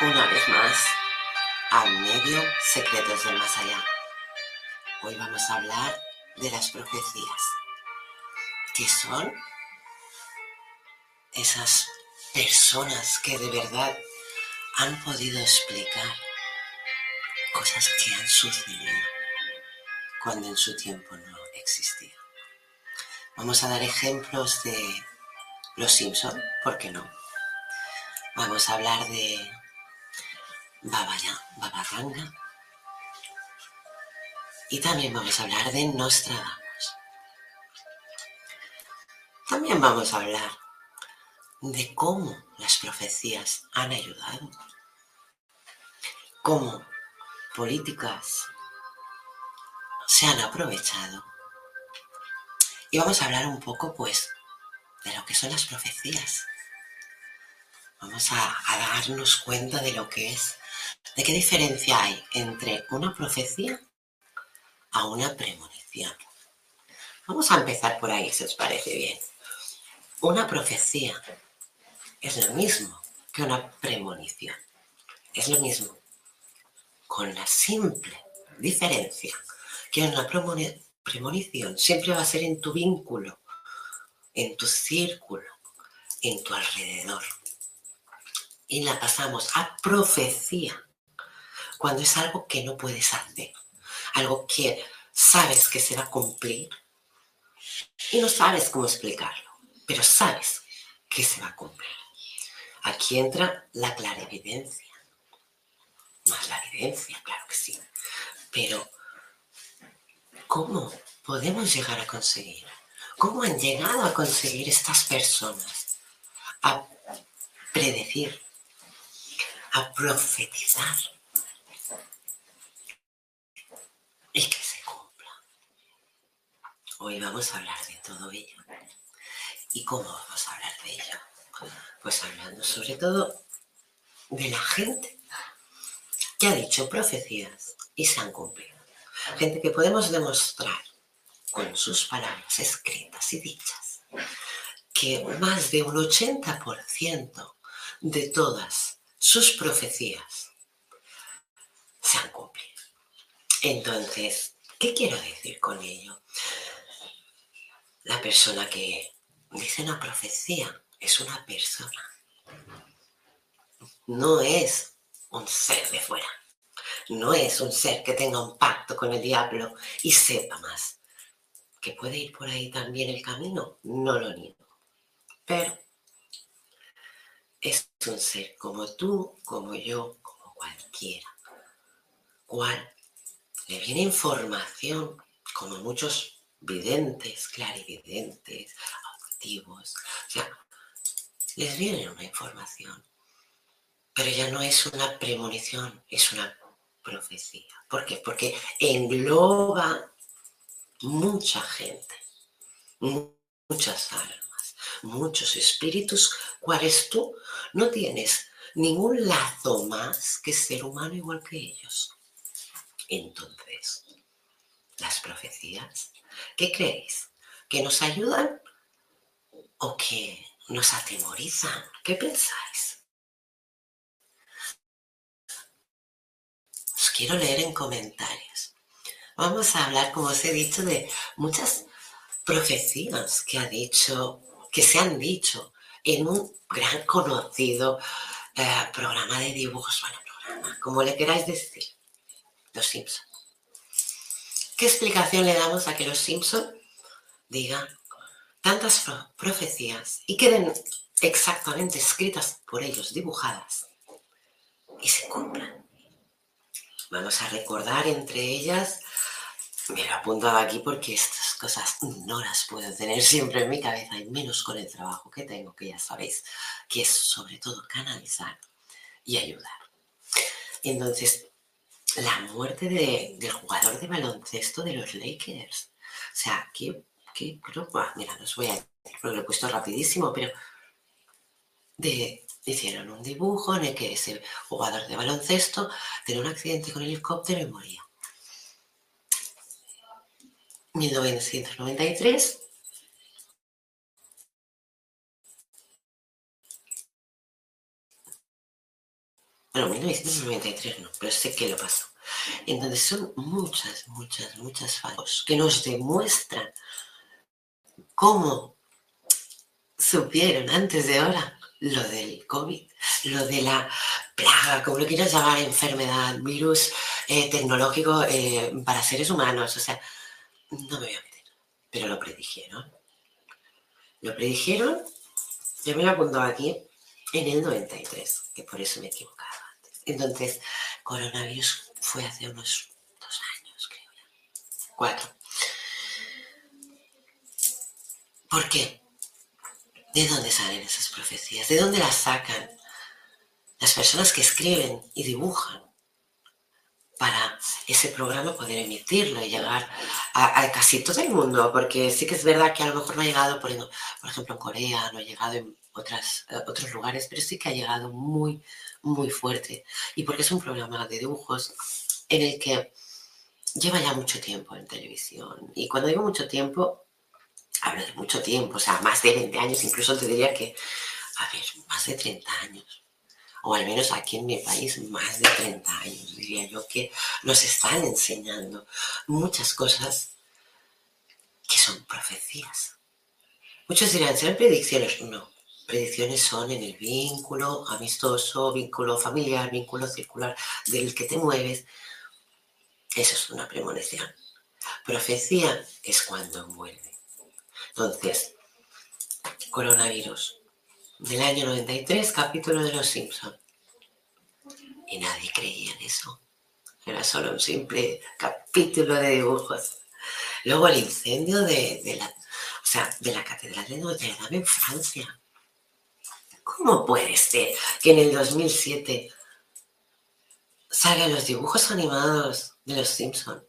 Una vez más al medio Secretos del Más Allá. Hoy vamos a hablar de las profecías. ¿Qué son? Esas personas que de verdad han podido explicar cosas que han sucedido cuando en su tiempo no existía. Vamos a dar ejemplos de los Simpson, ¿por qué no? Vamos a hablar de Babaya, Babarranga. Y también vamos a hablar de Nostradamus. También vamos a hablar de cómo las profecías han ayudado, cómo políticas se han aprovechado. Y vamos a hablar un poco, pues, de lo que son las profecías. Vamos a, darnos cuenta de lo que es, de qué diferencia hay entre una profecía a una premonición. Vamos a empezar por ahí, si os parece bien. Una profecía es lo mismo que una premonición. Es lo mismo, con la simple diferencia que una premonición siempre va a ser en tu vínculo en tu círculo, en tu alrededor. Y la pasamos a profecía, cuando es algo que no puedes hacer, algo que sabes que se va a cumplir y no sabes cómo explicarlo, pero sabes que se va a cumplir. Aquí entra la clarividencia. Más la evidencia, claro que sí. Pero, ¿cómo podemos llegar a conseguir ¿Cómo han llegado a conseguir estas personas a predecir, a profetizar y que se cumpla? Hoy vamos a hablar de todo ello. ¿Y cómo vamos a hablar de ello? Pues hablando sobre todo de la gente que ha dicho profecías y se han cumplido. Gente que podemos demostrar con sus palabras escritas y dichas, que más de un 80% de todas sus profecías se han cumplido. Entonces, ¿qué quiero decir con ello? La persona que dice una profecía es una persona, no es un ser de fuera. no es un ser que tenga un pacto con el diablo y sepa más. Que puede ir por ahí también el camino, no lo niego. Pero es un ser como tú, como yo, como cualquiera. ¿Cuál? Le viene información, como muchos videntes, clarividentes, auditivos. O sea, les viene una información. Pero ya no es una premonición, es una profecía. ¿Por qué? Porque engloba mucha gente, muchas almas, muchos espíritus, cuales tú no tienes ningún lazo más que ser humano igual que ellos. Entonces, las profecías, ¿qué creéis? ¿Que nos ayudan o que nos atemorizan? ¿Qué pensáis? quiero leer en comentarios. Vamos a hablar, como os he dicho, de muchas profecías que ha dicho, que se han dicho en un gran conocido eh, programa de dibujos, bueno, programa, como le queráis decir, Los Simpson. ¿Qué explicación le damos a que Los Simpson digan tantas profecías y queden exactamente escritas por ellos, dibujadas, y se cumplan? Vamos a recordar entre ellas, me lo he apuntado aquí porque estas cosas no las puedo tener siempre en mi cabeza y menos con el trabajo que tengo, que ya sabéis, que es sobre todo canalizar y ayudar. Entonces, la muerte del jugador de baloncesto de los Lakers. O sea, qué, qué, mira, no os voy a decir porque lo he puesto rapidísimo, pero de hicieron un dibujo en el que ese jugador de baloncesto tenía un accidente con el helicóptero y moría. 1993. Bueno, 1993 no, pero sé que lo pasó. Entonces son muchas, muchas, muchas fallos que nos demuestran cómo supieron antes de ahora lo del COVID, lo de la plaga, como lo quieras llamar, enfermedad, virus eh, tecnológico eh, para seres humanos. O sea, no me voy a meter, pero lo predijeron. Lo predijeron, yo me lo apuntado aquí, en el 93, que por eso me he equivocado antes. Entonces, coronavirus fue hace unos dos años, creo. Cuatro. ¿Por qué? ¿De dónde salen esas profecías? ¿De dónde las sacan las personas que escriben y dibujan para ese programa poder emitirlo y llegar a, casi todo el mundo? Porque sí que es verdad que a lo mejor no ha llegado, por, ejemplo, en Corea, no ha llegado en otras, eh, otros lugares, pero sí que ha llegado muy, muy fuerte. Y porque es un programa de dibujos en el que lleva ya mucho tiempo en televisión. Y cuando digo mucho tiempo, hablo de mucho tiempo, o sea, más de 20 años, incluso te diría que, a ver, más de 30 años, o al menos aquí en mi país, más de 30 años, diría yo, que nos están enseñando muchas cosas que son profecías. Muchos dirán, ¿serán predicciones? No, predicciones son en el vínculo amistoso, vínculo familiar, vínculo circular del que te mueves. Eso es una premonición. Profecía es cuando envuelve. Entonces, coronavirus del año 93, capítulo de Los Simpson. Y nadie creía en eso. Era solo un simple capítulo de dibujos. Luego el incendio de, la, o sea, de la Catedral de Notre Dame en Francia. ¿Cómo puede ser que en el 2007 salgan los dibujos animados de Los Simpson?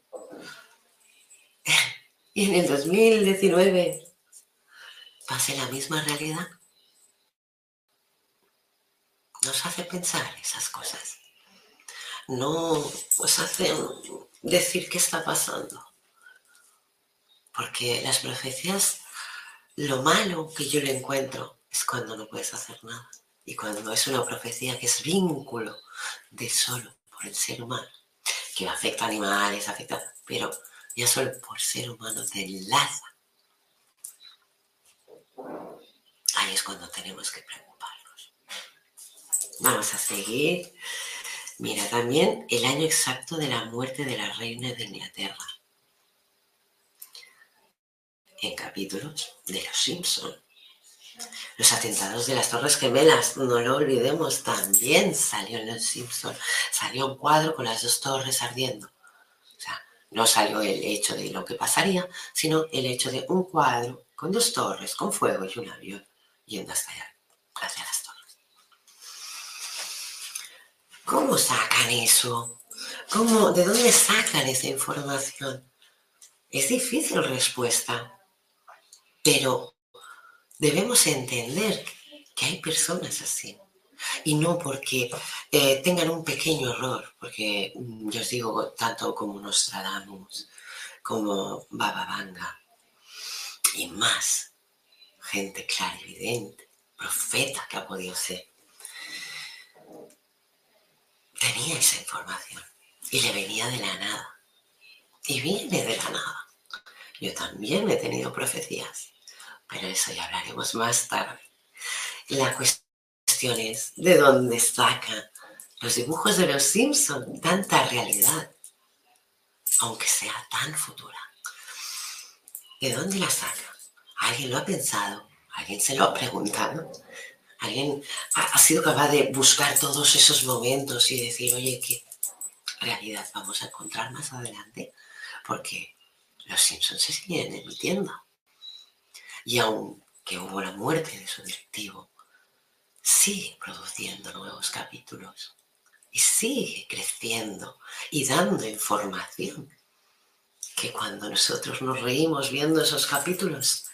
Y en el 2019 pase la misma realidad, nos hace pensar esas cosas. No os hace decir qué está pasando. Porque las profecías, lo malo que yo le encuentro es cuando no puedes hacer nada. Y cuando es una profecía que es vínculo de solo por el ser humano, que afecta a animales, afecta, pero ya solo por ser humano te enlaza ahí es cuando tenemos que preocuparnos. Vamos a seguir. Mira, también el año exacto de la muerte de la reina de Inglaterra. En capítulos de Los Simpson. Los atentados de las Torres Gemelas, no lo olvidemos, también salió en Los Simpson. Salió un cuadro con las dos torres ardiendo. O sea, no salió el hecho de lo que pasaría, sino el hecho de un cuadro con dos torres, con fuego y un avión yendo hasta allá, hacia las torres. ¿Cómo sacan eso? ¿Cómo, ¿De dónde sacan esa información? Es difícil respuesta, pero debemos entender que hay personas así. Y no porque eh, tengan un pequeño error, porque mm, yo os digo, tanto como Nostradamus, como Baba Vanga, y más gente clara, evidente, profeta que ha podido ser, tenía esa información y le venía de la nada. Y viene de la nada. Yo también he tenido profecías, pero eso ya hablaremos más tarde. La cuestión es de dónde sacan los dibujos de los Simpson tanta realidad, aunque sea tan futura. ¿De dónde la saca? ¿Alguien lo ha pensado? ¿Alguien se lo ha preguntado? Alguien ha, sido capaz de buscar todos esos momentos y decir, oye, ¿qué realidad vamos a encontrar más adelante? Porque los Simpsons se siguen emitiendo. Y aunque hubo la muerte de su directivo, sigue produciendo nuevos capítulos y sigue creciendo y dando información que cuando nosotros nos reímos viendo esos capítulos,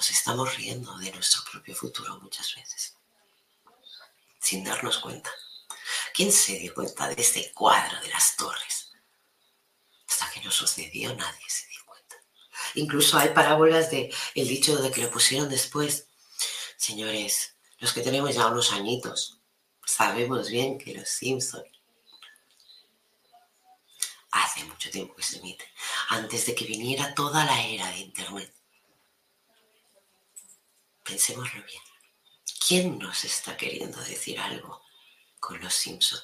nos estamos riendo de nuestro propio futuro muchas veces, sin darnos cuenta. ¿Quién se dio cuenta de este cuadro de las torres? Hasta que no sucedió nadie se dio cuenta. Incluso hay parábolas de dicho de que lo pusieron después. Señores, los que tenemos ya unos añitos, sabemos bien que los Simpson hace mucho tiempo que se emite, antes de que viniera toda la era de Internet. Pensémoslo bien. ¿Quién nos está queriendo decir algo con los Simpson?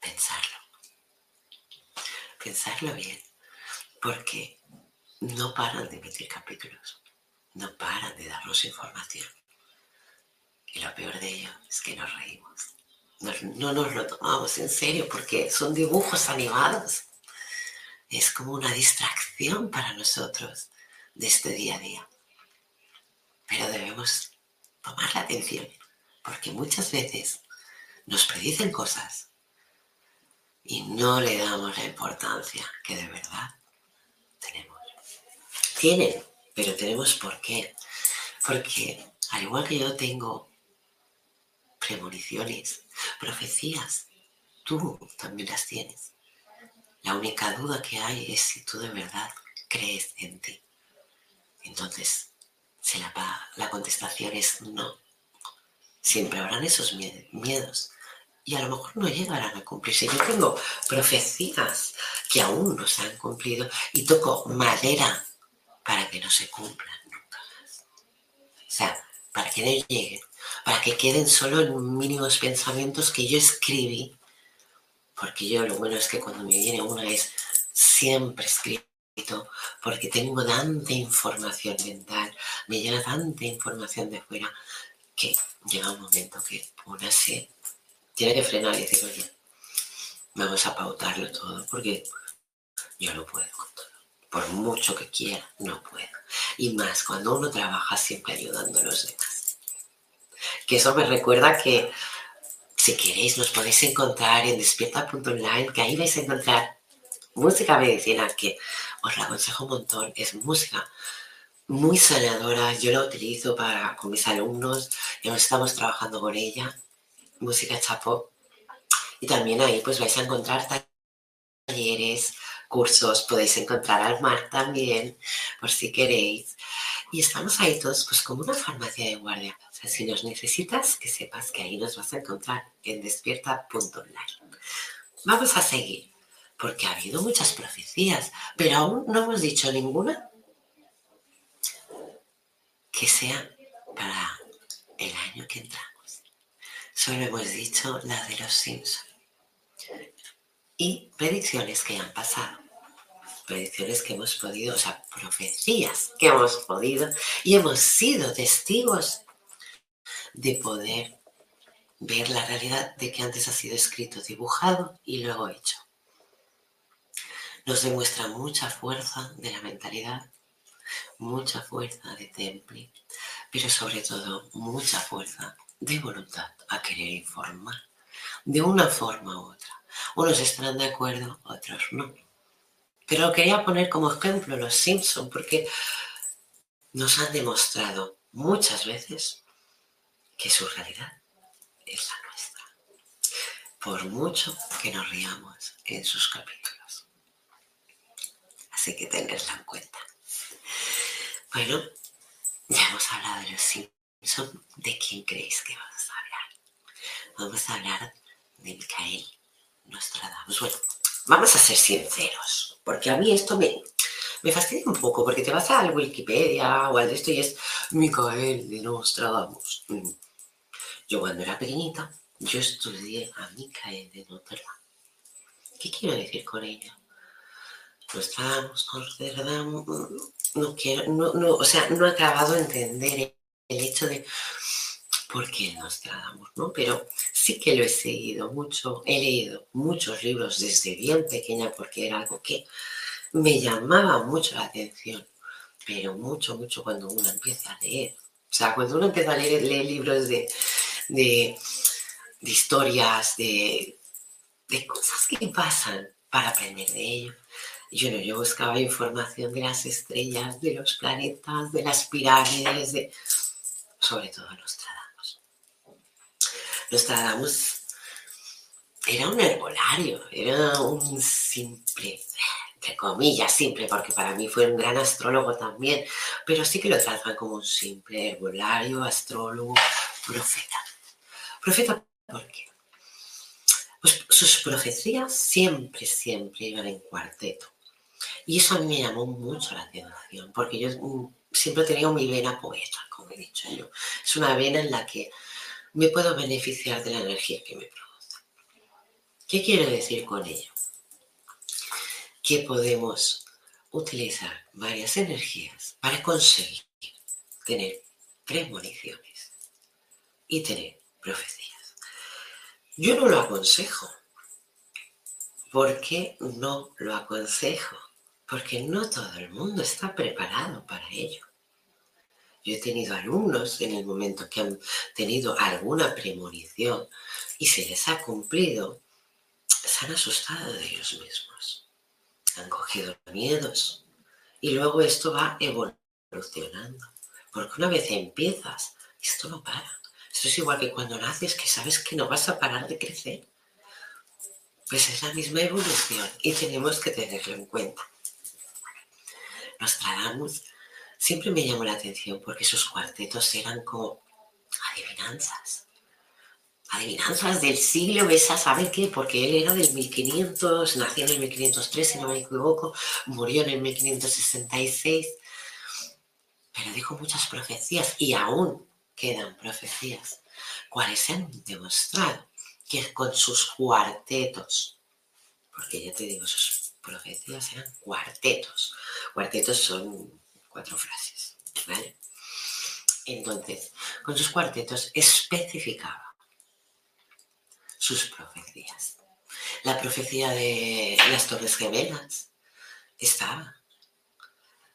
Pensarlo. Pensarlo bien. Porque no paran de emitir capítulos. No paran de darnos información. Y lo peor de ello es que nos reímos. no nos lo tomamos en serio porque son dibujos animados. Es como una distracción para nosotros de este día a día. Pero debemos tomar la atención, porque muchas veces nos predicen cosas y no le damos la importancia que de verdad tenemos. Tienen, pero tenemos por qué. Porque al igual que yo tengo premoniciones, profecías, tú también las tienes. La única duda que hay es si tú de verdad crees en ti. Entonces, si la, contestación es no, siempre habrán esos miedos y a lo mejor no llegarán a cumplirse. Yo tengo profecías que aún no se han cumplido y toco madera para que no se cumplan nunca más. O sea, para que no lleguen, para que queden solo en mínimos pensamientos que yo escribí, porque yo lo bueno es que cuando me viene una es siempre escribo porque tengo tanta información mental, me llega tanta información de fuera que llega un momento que una se tiene que frenar y decir, oye, vamos a pautarlo todo porque yo no puedo con todo. Por mucho que quiera, no puedo. Y más cuando uno trabaja siempre ayudando a los demás. Que eso me recuerda que si queréis nos podéis encontrar en despierta.online, que ahí vais a encontrar música medicina que os la aconsejo un montón. Es música muy sanadora. Yo la utilizo para, con mis alumnos. Ya estamos trabajando con ella. Música chapo. Y también ahí pues vais a encontrar talleres, cursos. Podéis encontrar al mar también, por si queréis. Y estamos ahí todos pues como una farmacia de guardia. O si nos necesitas, que sepas que ahí nos vas a encontrar en despierta.online. Vamos a seguir porque ha habido muchas profecías, pero aún no hemos dicho ninguna que sea para el año que entramos. Solo hemos dicho la de los Simpsons. Y predicciones que han pasado. Predicciones que hemos podido, o sea, profecías que hemos podido y hemos sido testigos de poder ver la realidad de que antes ha sido escrito, dibujado y luego hecho. Nos demuestra mucha fuerza de la mentalidad, mucha fuerza de temple, pero sobre todo mucha fuerza de voluntad a querer informar de una forma u otra. Unos estarán de acuerdo, otros no. Pero quería poner como ejemplo los Simpson porque nos han demostrado muchas veces que su realidad es la nuestra. Por mucho que nos riamos en sus capítulos. Así que tenedla en cuenta. Bueno, ya hemos hablado de los Simpson. ¿De quién creéis que vamos a hablar? Vamos a hablar de Micael Nostradamus. Bueno, vamos a ser sinceros, porque a mí esto me, me fastidia un poco, porque te vas al Wikipedia o al de esto y es Micael de Nostradamus. Mm. Yo cuando era pequeñita, yo estudié a Micael de Notre Dame. ¿Qué quiero decir con ello? Nostradamus, Nostradamus, no quiero, no, no, o sea, no he acabado de entender el hecho de por qué Nostradamus, ¿no? Pero sí que lo he seguido mucho, he leído muchos libros desde bien pequeña porque era algo que me llamaba mucho la atención, pero mucho, mucho cuando uno empieza a leer. O sea, cuando uno empieza a leer, leer libros de de, historias, de, cosas que pasan para aprender de ello. Yo yo buscaba información de las estrellas, de los planetas, de las pirámides, de, sobre todo Nostradamus. Nostradamus era un herbolario, era un simple, entre comillas, simple, porque para mí fue un gran astrólogo también, pero sí que lo tratan como un simple herbolario, astrólogo, profeta. Profeta, ¿por qué? Pues sus profecías siempre, siempre iban en cuarteto. Y eso a mí me llamó mucho la atención, porque yo mm, siempre he tenido mi vena poeta, como he dicho yo. Es una vena en la que me puedo beneficiar de la energía que me produce. ¿Qué quiero decir con ello? Que podemos utilizar varias energías para conseguir tener premoniciones y tener profecías. Yo no lo aconsejo. ¿Por qué no lo aconsejo? Porque no todo el mundo está preparado para ello. Yo he tenido alumnos en el momento que han tenido alguna premonición y se les ha cumplido, se han asustado de ellos mismos, han cogido miedos y luego esto va evolucionando. Porque una vez empiezas, esto no para. Esto es igual que cuando naces que sabes que no vas a parar de crecer. Pues es la misma evolución y tenemos que tenerlo en cuenta. Nostradamus siempre me llamó la atención porque sus cuartetos eran como adivinanzas. Adivinanzas del siglo, ves a saber qué, porque él era del 1500, nació en el 1503, si no me equivoco, murió en el 1566, pero dijo muchas profecías y aún quedan profecías, cuales se han demostrado que con sus cuartetos, porque ya te digo, sus profecías eran cuartetos. Cuartetos son cuatro frases, ¿vale? Entonces, con sus cuartetos especificaba sus profecías. La profecía de las Torres Gemelas estaba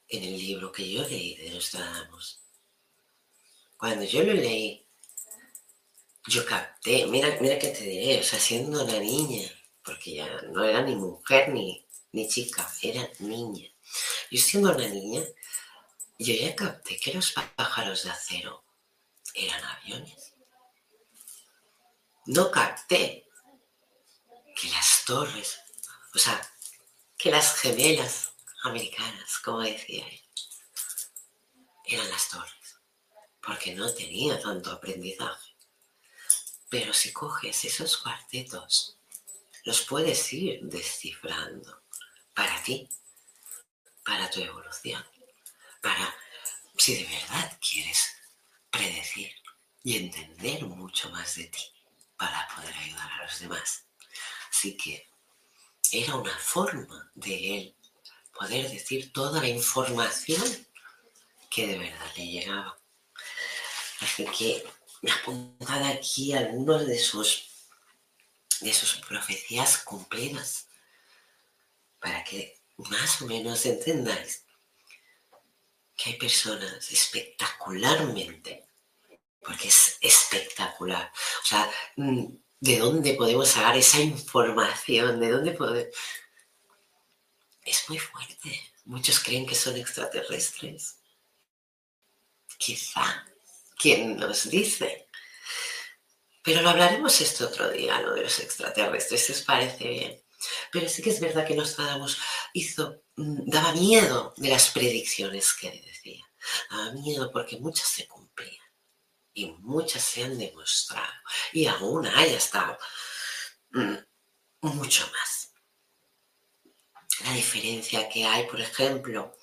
en el libro que yo leí de Nostradamus. Cuando yo lo leí, yo capté, mira, mira que te diré, o siendo una niña, porque ya no era ni mujer ni, ni chica, era niña. Yo siendo una niña, yo ya capté que los pájaros de acero eran aviones. No capté que las torres, o sea, que las gemelas americanas, como decía él, eran las torres porque no tenía tanto aprendizaje. Pero si coges esos cuartetos, los puedes ir descifrando para ti, para tu evolución, para si de verdad quieres predecir y entender mucho más de ti. para poder ayudar a los demás. Así que era una forma de él poder decir toda la información que de verdad le llegaba. Así que me apuntado aquí algunos de sus, de sus profecías cumplidas para que más o menos entendáis que hay personas espectacularmente, porque es espectacular. O sea, mm, ¿de dónde podemos sacar esa información? ¿De dónde podemos...? Es muy fuerte. Muchos creen que son extraterrestres. Quizá. ¿Quién nos dice? Pero lo hablaremos este otro día, lo de los extraterrestres, si os parece bien. Pero sí que es verdad que Nostradamus hizo, mm, daba miedo de las predicciones que decía. Daba miedo porque muchas se cumplían y muchas se han demostrado. Y aún hay estado mm, mucho más. La diferencia que hay, por ejemplo,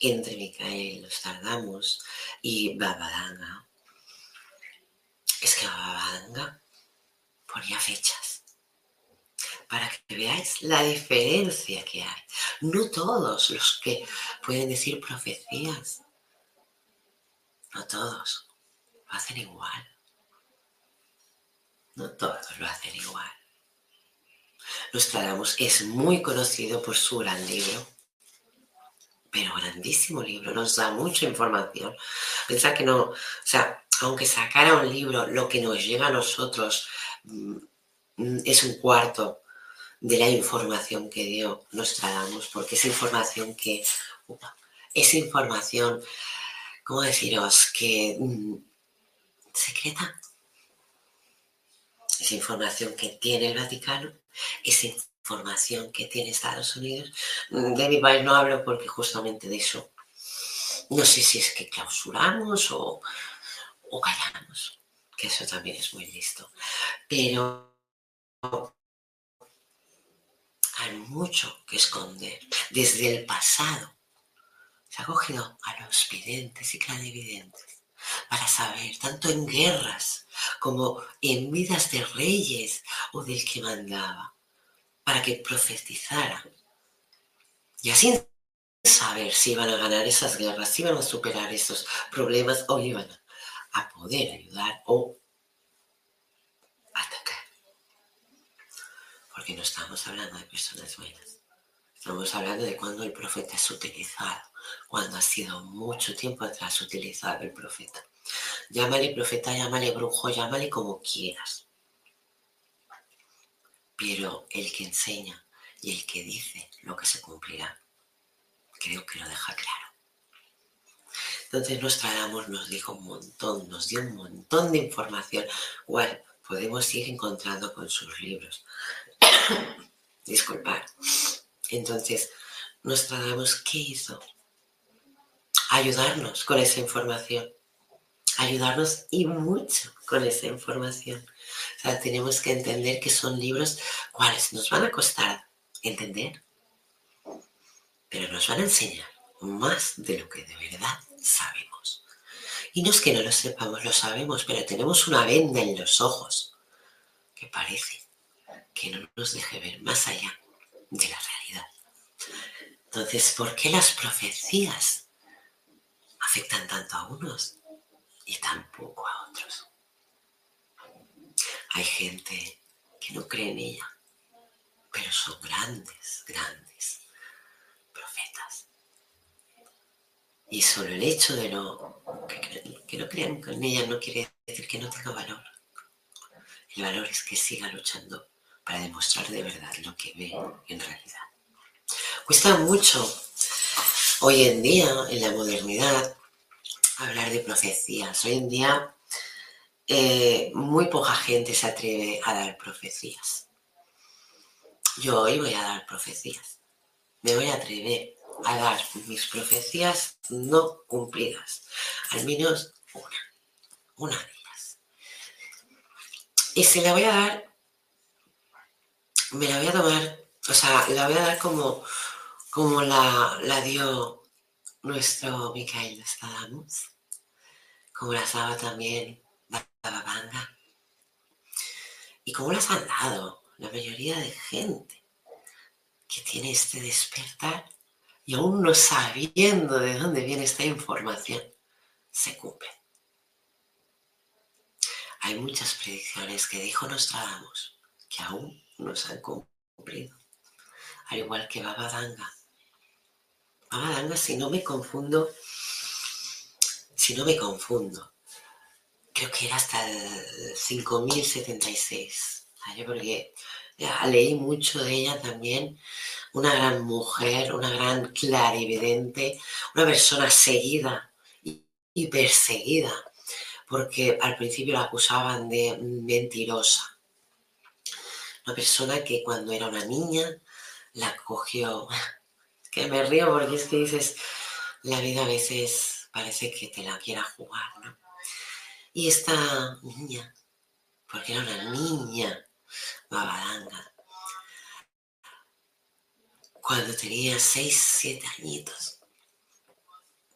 entre Micael Nostradamus y Babadanga es que Babadanga ponía fechas para que veáis la diferencia que hay. No todos los que pueden decir profecías, no todos lo hacen igual. No todos lo hacen igual. Nostradamus es muy conocido por su gran libro, pero grandísimo libro, nos da mucha información. Pensar que no, o sea, aunque sacara un libro, lo que nos llega a nosotros mm, es un cuarto de la información que dio Nostradamus, porque es información que, es información, ¿cómo deciros?, que mm, secreta. Es información que tiene el Vaticano, es información que tiene Estados Unidos. De mi país no hablo porque justamente de eso no sé si es que clausuramos o, o callamos, que eso también es muy listo. Pero mucho que esconder. Desde el pasado se ha cogido a los videntes y clarividentes para saber, tanto en guerras como en vidas de reyes o del que mandaba, para que profetizaran. Y así saber si iban a ganar esas guerras, si iban a superar esos problemas o iban a poder ayudar o no estamos hablando de personas buenas. Estamos hablando de cuando el profeta es utilizado, cuando ha sido mucho tiempo atrás utilizado el profeta. Llámale profeta, llámale brujo, llámale como quieras. Pero el que enseña y el que dice lo que se cumplirá, creo que lo deja claro. Entonces Nostradamus nos dijo un montón, nos dio un montón de información, cual podemos ir encontrando con sus libros. Disculpad. Entonces, Nostradamus, ¿qué hizo? Ayudarnos con esa información. Ayudarnos y mucho con esa información. O sea, tenemos que entender que son libros cuales nos van a costar entender, pero nos van a enseñar más de lo que de verdad sabemos. Y no es que no lo sepamos, lo sabemos, pero tenemos una venda en los ojos que parece que no nos deje ver más allá de la realidad. Entonces, ¿por qué las profecías afectan tanto a unos y tan poco a otros? Hay gente que no cree en ella, pero son grandes, grandes profetas. Y solo el hecho de no, que, que no crean en ella no quiere decir que no tenga valor. El valor es que siga luchando para demostrar de verdad lo que ve en realidad. Cuesta mucho hoy en día, en la modernidad, hablar de profecías. Hoy en día eh, muy poca gente se atreve a dar profecías. Yo hoy voy a dar profecías. Me voy a atrever a dar mis profecías no cumplidas. Al menos una. Una de ellas. Y se la voy a dar me la voy a tomar, o sea, la voy a dar como, como la, la dio nuestro Micael Estadamos, como la daba también Bababanga. ¿Y cómo las han dado la mayoría de gente que tiene este despertar y aún no sabiendo de dónde viene esta información, se cumple? Hay muchas predicciones que dijo Nostradamus que aún no se han cumplido, al igual que Baba Danga. Baba Danga, si no me confundo, si no me confundo, creo que era hasta el 5076, ¿vale? porque ya leí mucho de ella también, una gran mujer, una gran clarividente, una persona seguida y perseguida, porque al principio la acusaban de mentirosa. Una persona que cuando era una niña la cogió, que me río porque es que dices, la vida a veces parece que te la quiera jugar, ¿no? Y esta niña, porque era una niña babadanga, cuando tenía 6, 7 añitos,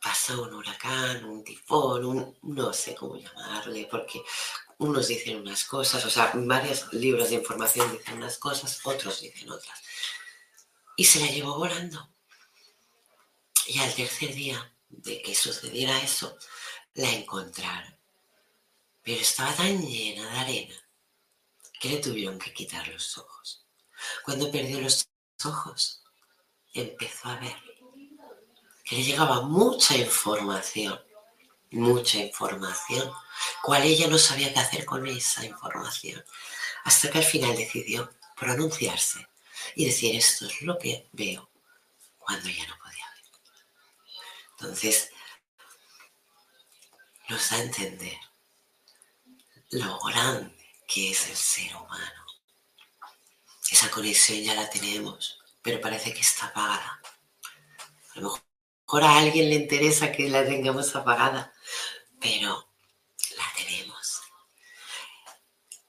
pasó un huracán, un tifón, un, no sé cómo llamarle, porque unos dicen unas cosas, o sea, varios libros de información dicen unas cosas, otros dicen otras. Y se la llevó volando. Y al tercer día de que sucediera eso, la encontraron pero estaba tan llena de arena que le tuvieron que quitar los ojos. Cuando perdió los ojos, empezó a ver que le llegaba mucha información, mucha información, cual ella no sabía qué hacer con esa información, hasta que al final decidió pronunciarse y decir esto es lo que veo cuando ya no podía ver. Entonces, nos da a entender lo grande que es el ser humano. Esa conexión ya la tenemos, pero parece que está apagada. A lo mejor a alguien le interesa que la tengamos apagada, pero la tenemos.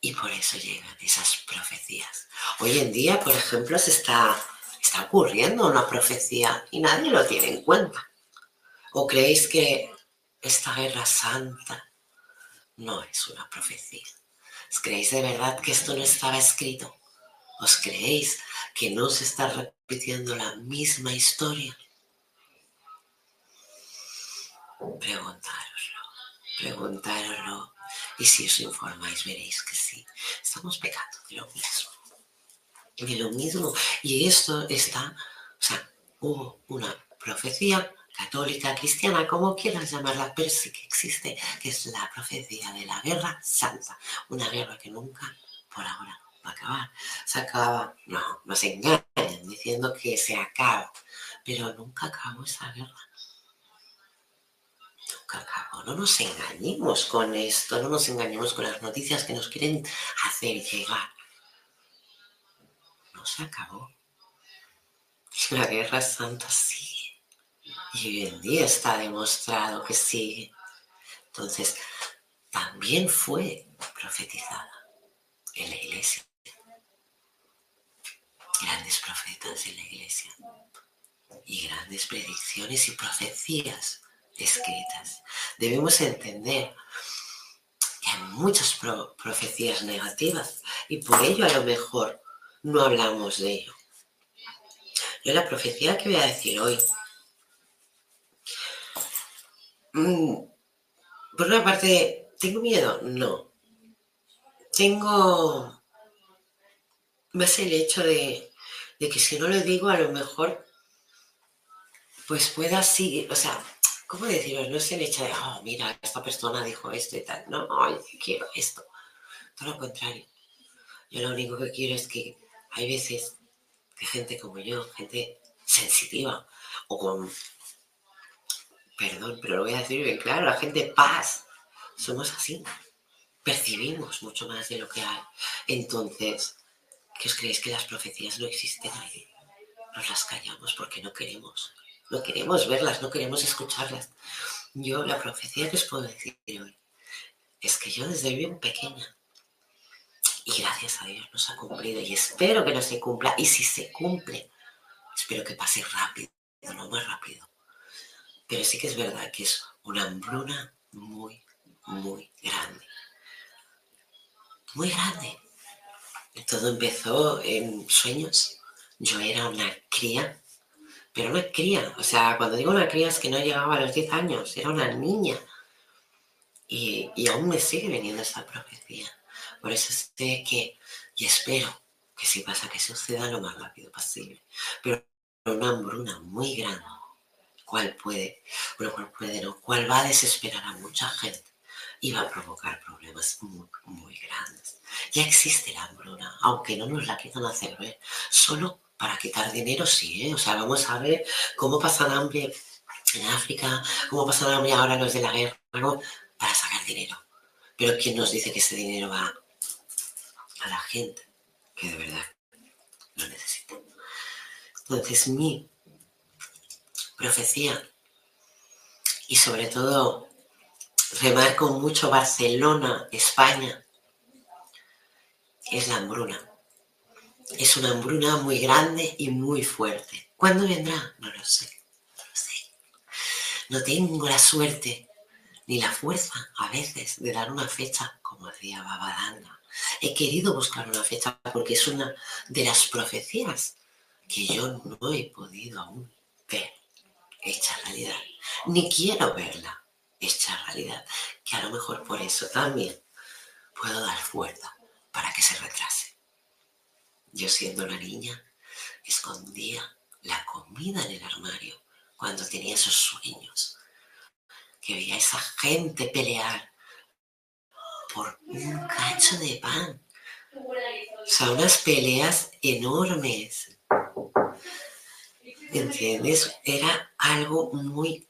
Y por eso llegan esas profecías. Hoy en día, por ejemplo, se está, está ocurriendo una profecía y nadie lo tiene en cuenta. ¿O creéis que esta guerra santa no es una profecía. ¿Os creéis de verdad que esto no estaba escrito? ¿Os creéis que no se está repitiendo la misma historia? Preguntároslo, preguntároslo. Y si os informáis, veréis que sí, estamos pecando de lo mismo. De lo mismo. Y esto está, o sea, hubo una profecía católica, cristiana, como quieras llamarla, pero sí que existe, que es la profecía de la guerra santa, una guerra que nunca, por ahora, va a acabar. Se acaba, no, nos engañan diciendo que se acaba, pero nunca acabó esa guerra. No nos engañemos con esto, no nos engañemos con las noticias que nos quieren hacer llegar. No se acabó. La guerra santa sí y hoy en día está demostrado que sigue. Entonces, también fue profetizada en la iglesia. Grandes profetas en la iglesia. Y grandes predicciones y profecías escritas. Debemos entender que hay muchas profecías negativas y por ello a lo mejor no hablamos de ello. Yo la profecía que voy a decir hoy Mm, por una parte, ¿tengo miedo? No. Tengo más el hecho de, que si no lo digo, a lo mejor, pues pueda seguir, o sea, ¿cómo decirlo? No es el hecho de, oh, mira, esta persona dijo esto y tal. No, no, quiero esto. Todo lo contrario. Yo lo único que quiero es que hay veces que gente como yo, gente sensitiva o con perdón, pero lo voy a decir bien claro, la gente paz, somos así, percibimos mucho más de lo que hay. Entonces, ¿qué os creéis que las profecías no existen ahí? Nos las callamos porque no queremos, no queremos verlas, no queremos escucharlas. Yo la profecía que os puedo decir hoy es que yo desde bien pequeña, y gracias a Dios nos ha cumplido, y espero que no se cumpla, y si se cumple, espero que pase rápido, lo más rápido pero sí que es verdad que es una hambruna muy, muy grande. Muy grande. todo empezó en sueños. Yo era una cría, pero una cría. O sea, cuando digo una cría es que no llegaba a los 10 años, era una niña. Y, y aún me sigue viniendo esa profecía. Por eso sé que, y espero que si pasa que suceda lo más rápido posible. Pero una hambruna muy grande, cual puede, bueno, cual puede, no, cual va a desesperar a mucha gente y va a provocar problemas muy, muy grandes. Ya existe la hambruna, aunque no nos la quieran hacer ver, solo para quitar dinero sí, ¿eh? O sea, vamos a ver cómo pasan hambre en África, cómo pasan hambre ahora los de la guerra, para sacar dinero. Pero ¿quién nos dice que ese dinero va a la gente que de verdad lo necesita? Entonces mi profecía y sobre todo remarco mucho Barcelona, España, es la hambruna. Es una hambruna muy grande y muy fuerte. ¿Cuándo vendrá? No lo sé. No sé. No tengo la suerte ni la fuerza a veces de dar una fecha como decía Babadanga. He querido buscar una fecha porque es una de las profecías que yo no he podido aún ver hecha realidad. Ni quiero verla hecha realidad. Que a lo mejor por eso también puedo dar fuerza para que se retrase. Yo siendo una niña, escondía la comida en el armario cuando tenía esos sueños. Que veía a esa gente pelear por un cacho de pan. O sea, unas peleas enormes. ¿Entiendes? Era algo muy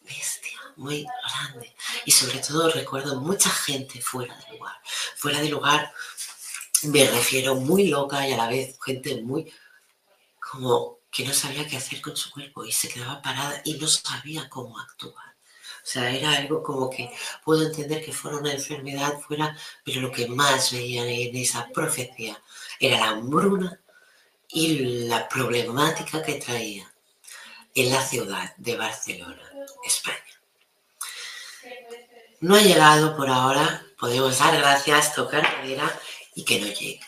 bestia, muy grande. Y sobre todo recuerdo mucha gente fuera del lugar. Fuera del lugar me refiero muy loca y a la vez gente muy como que no sabía qué hacer con su cuerpo y se quedaba parada y no sabía cómo actuar. O sea, era algo como que puedo entender que fuera una enfermedad, fuera, pero lo que más veía en esa profecía era la hambruna y la problemática que traía en la ciudad de Barcelona, España. No ha llegado por ahora, podemos dar gracias, tocar madera y que no llegue.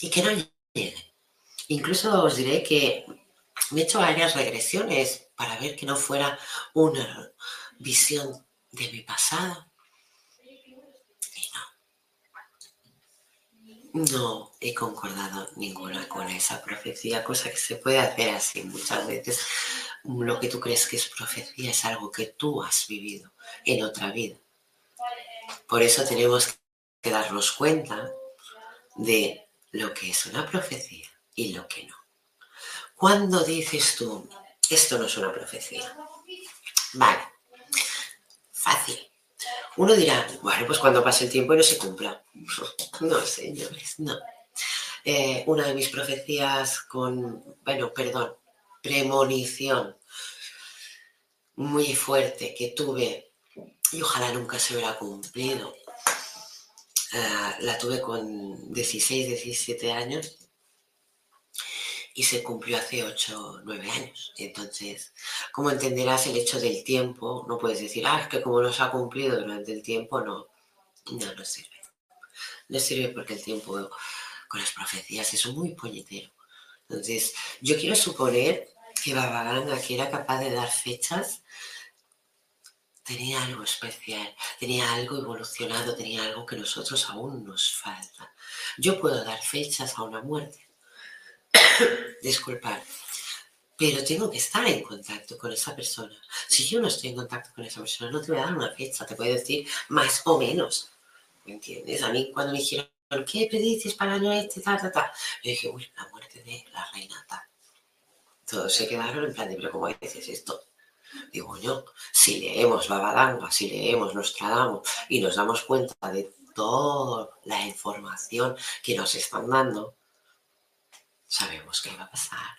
Y que no llegue. Incluso os diré que me he hecho varias regresiones para ver que no fuera una visión de mi pasado. Y no. No he concordado ninguna con esa profecía, cosa que se puede hacer así muchas veces. Lo que tú crees que es profecía es algo que tú has vivido en otra vida. Por eso tenemos que darnos cuenta de lo que es una profecía y lo que no. ¿Cuándo dices tú, esto no es una profecía? Vale, fácil. Uno dirá, bueno, pues cuando pase el tiempo y no se cumpla. No, señores, no. Eh, una de mis profecías con, bueno, perdón, premonición muy fuerte que tuve y ojalá nunca se hubiera cumplido. La tuve con 16, 17 años y se cumplió hace 8, 9 años. Entonces, como entenderás, el hecho del tiempo, no puedes decir, ah, es que como no se ha cumplido durante el tiempo, no, no, no sirve. No sirve porque el tiempo con las profecías es muy puñetero. Entonces, yo quiero suponer que Babaganga, que era capaz de dar fechas, tenía algo especial, tenía algo evolucionado, tenía algo que nosotros aún nos falta. Yo puedo dar fechas a una muerte, disculpad, pero tengo que estar en contacto con esa persona. Si yo no estoy en contacto con esa persona, no te voy a dar una fecha, te puedo decir más o menos. ¿Me entiendes? A mí cuando me dijeron, ¿qué predices para el año este, tal, tal, tal? Yo dije, uy, la muerte de la reina tal. Todos se quedaron en plan de, pero ¿cómo dices esto? Digo yo, si leemos Babadanga, si leemos Nostradamus y nos damos cuenta de toda la información que nos están dando, sabemos qué va a pasar.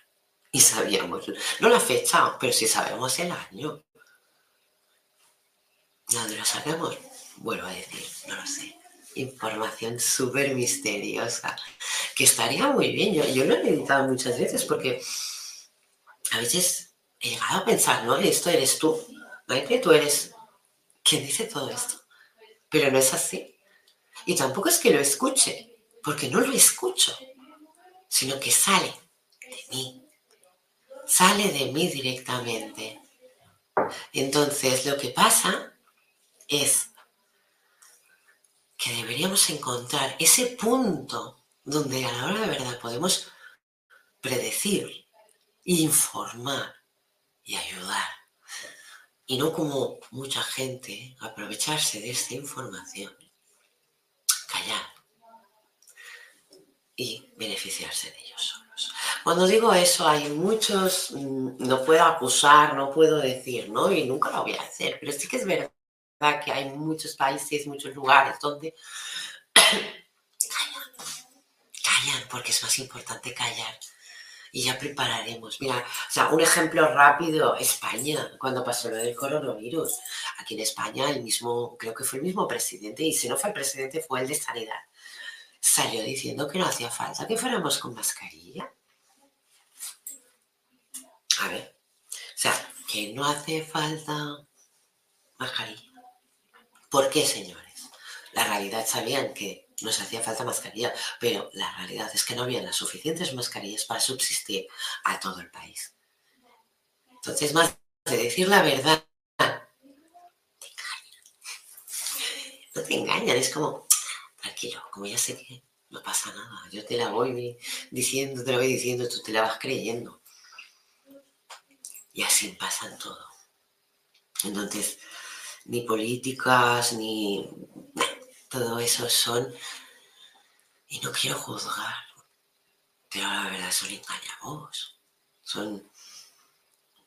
Y sabíamos, no la fecha, pero sí sabemos el año. ¿Dónde lo sabemos? Vuelvo a decir, no lo sé. Información súper misteriosa, que estaría muy bien. Yo, yo lo he meditado muchas veces porque a veces he llegado a pensar, no, esto eres tú, no que tú eres quien dice todo esto, pero no es así. Y tampoco es que lo escuche, porque no lo escucho, sino que sale de mí, sale de mí directamente. Entonces, lo que pasa es que deberíamos encontrar ese punto donde a la hora de verdad podemos predecir, informar y ayudar. Y no como mucha gente aprovecharse de esta información, callar y beneficiarse de ellos solos. Cuando digo eso, hay muchos, mm, no puedo acusar, no puedo decir, ¿no? Y nunca lo voy a hacer, pero sí que es verdad que hay muchos países, muchos lugares donde callan, callan, porque es más importante callar. Y ya prepararemos. Mira, o sea, un ejemplo rápido, España, cuando pasó lo del coronavirus. Aquí en España, el mismo, creo que fue el mismo presidente, y si no fue el presidente, fue el de Sanidad salió diciendo que no hacía falta que fuéramos con mascarilla. A ver, o sea, que no hace falta mascarilla. ¿Por qué, señores? La realidad sabían que nos hacía falta mascarilla, pero la realidad es que no había las suficientes mascarillas para subsistir a todo el país. Entonces, más de decir la verdad, te engañan. No te engañan, es como, tranquilo, como ya sé que no pasa nada, yo te la voy diciendo, te la voy diciendo, tú te la vas creyendo. Y así pasan todo. Entonces, ni políticas, ni todo eso son, y no quiero juzgar, pero la verdad son engañamos, son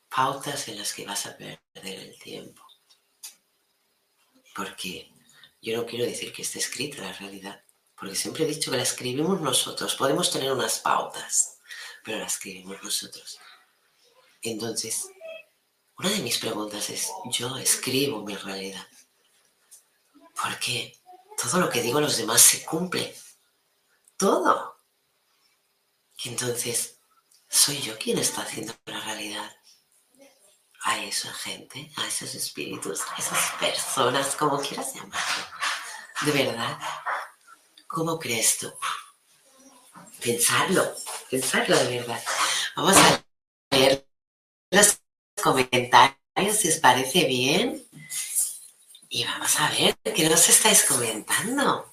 pautas en las que vas a perder el tiempo. Porque yo no quiero decir que esté escrita la realidad, porque siempre he dicho que la escribimos nosotros. Podemos tener unas pautas, pero la escribimos nosotros. Entonces, una de mis preguntas es, yo escribo mi realidad. Porque todo lo que digo a los demás se cumple. Todo. entonces, soy yo quien está haciendo la realidad a esa gente, a esos espíritus, a esas personas, como quieras llamarlo. De verdad, ¿cómo crees tú? Pensarlo, pensarlo de verdad. Vamos a leer los comentarios, si os parece bien. Y vamos a ver qué nos estáis comentando.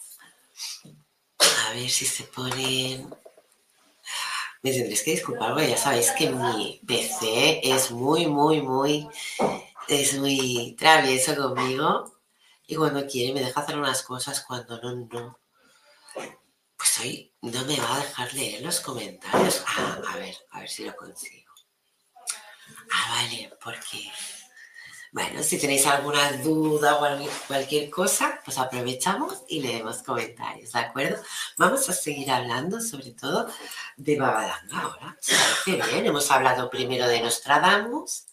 A ver si se ponen me tendréis que disculpar porque ya sabéis que mi PC es muy, muy, muy, es muy travieso conmigo y cuando quiere me deja hacer unas cosas, cuando no, no. Pues hoy no me va a dejar leer los comentarios. Ah, a ver, a ver si lo consigo. Ah, vale, porque bueno, si tenéis alguna duda o cualquier cosa, pues aprovechamos y leemos comentarios, ¿de acuerdo? Vamos a seguir hablando sobre todo de Babadanga ahora. Qué bien, hemos hablado primero de Nostradamus,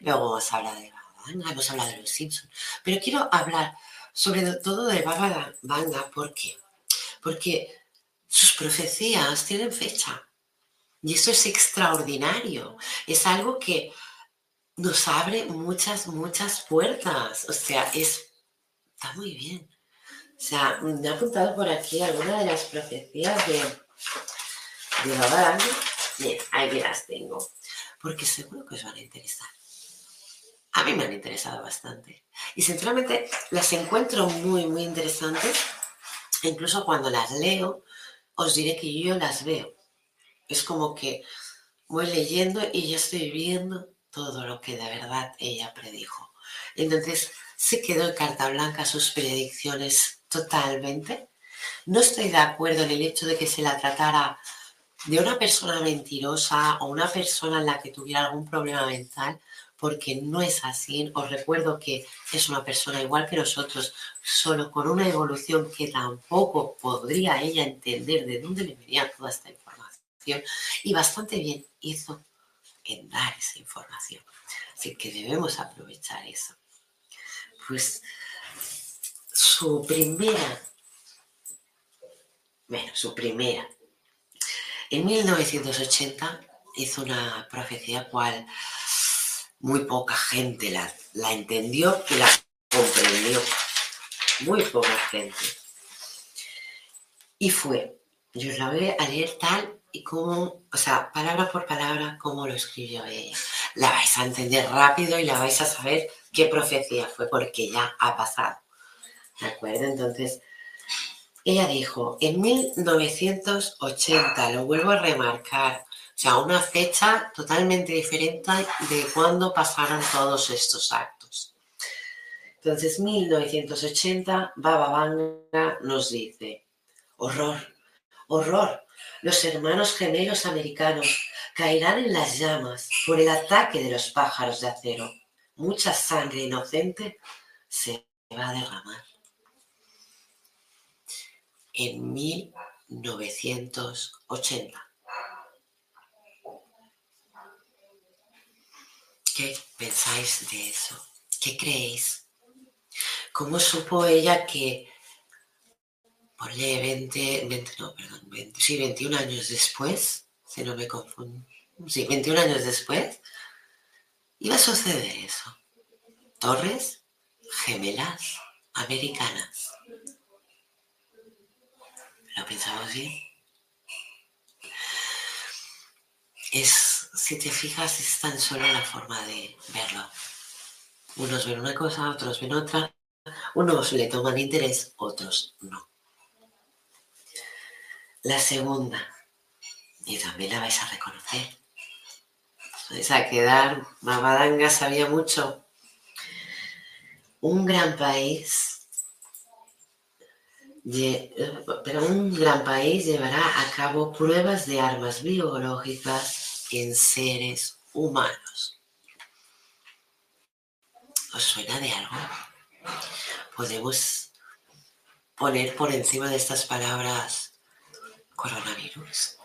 luego hemos hablado de Babadanga, hemos hablado de los Simpsons, pero quiero hablar sobre todo de Babadanga, ¿por qué? Porque sus profecías tienen fecha. Y eso es extraordinario. Es algo que nos abre muchas, muchas puertas. O sea, es, está muy bien. O sea, me ha apuntado por aquí alguna de las profecías de, de Babá Bien, ahí las tengo. Porque seguro que os van a interesar. A mí me han interesado bastante. Y sinceramente las encuentro muy, muy interesantes. incluso cuando las leo, os diré que yo las veo. Es como que voy leyendo y ya estoy viendo todo lo que de verdad ella predijo. Entonces, se quedó en carta blanca sus predicciones totalmente. No estoy de acuerdo en el hecho de que se la tratara de una persona mentirosa o una persona en la que tuviera algún problema mental, porque no es así. Os recuerdo que es una persona igual que nosotros, solo con una evolución que tampoco podría ella entender de dónde le venía toda esta información. Y bastante bien hizo en dar esa información. Así que debemos aprovechar eso. Pues su primera, bueno, su primera, en 1980 hizo una profecía cual muy poca gente la, la entendió y la comprendió. Muy poca gente. Y fue yo os la voy a leer tal y como, o sea, palabra por palabra, como lo escribió ella. La vais a entender rápido y la vais a saber qué profecía fue, porque ya ha pasado. ¿De acuerdo? Entonces, ella dijo, en 1980, lo vuelvo a remarcar, o sea, una fecha totalmente diferente de cuando pasaron todos estos actos. Entonces, 1980, Baba Vanga nos dice, horror, horror, los hermanos gemelos americanos caerán en las llamas por el ataque de los pájaros de acero. Mucha sangre inocente se va a derramar. En 1980. ¿Qué pensáis de eso? ¿Qué creéis? ¿Cómo supo ella que, por 20, 20 no, perdón, 20, sí, 21 años después, si no me confundo, sí, 21 años después, iba a suceder eso? Torres gemelas americanas. ¿Lo pensamos bien? Es, si te fijas, es tan solo la forma de verlo. Unos ven una cosa, otros ven otra. Unos le toman interés, otros no. La segunda, y también la vais a reconocer. Vais a quedar, Mamadanga sabía mucho. Un gran país, pero un gran país llevará a cabo pruebas de armas biológicas en seres humanos. ¿Os suena de algo? Podemos poner por encima de estas palabras coronavirus.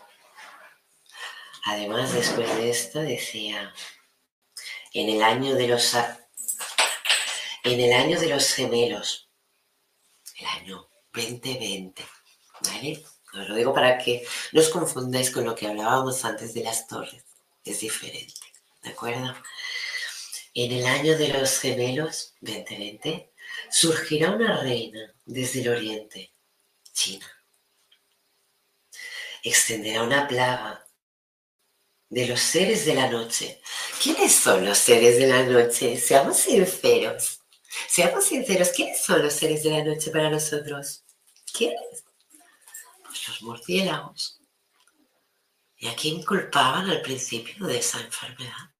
Además, después de esto decía, en el año de los en el año de los gemelos, el año 2020, ¿vale? Os lo digo para que no os confundáis con lo que hablábamos antes de las torres, es diferente, ¿de acuerdo? En el año de los gemelos 2020 surgirá una reina desde el oriente, China. Extenderá una plaga de los seres de la noche. ¿Quiénes son los seres de la noche? Seamos sinceros. Seamos sinceros, ¿quiénes son los seres de la noche para nosotros? ¿Quiénes? Pues los murciélagos. ¿Y a quién culpaban al principio de esa enfermedad?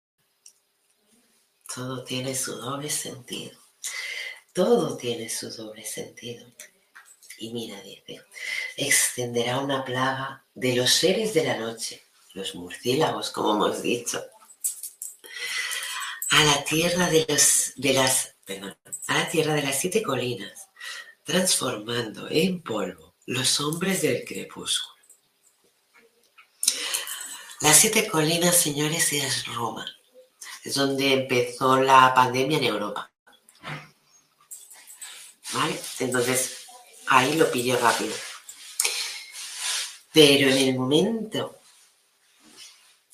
Todo tiene su doble sentido. Todo tiene su doble sentido. Y mira, dice, extenderá una plaga de los seres de la noche, los murciélagos, como hemos dicho, a la tierra de, de las, a la tierra de las siete colinas, transformando en polvo los hombres del crepúsculo. Las siete colinas, señores, es Roma es donde empezó la pandemia en Europa. ¿Vale? Entonces, ahí lo pillé rápido. Pero en el momento,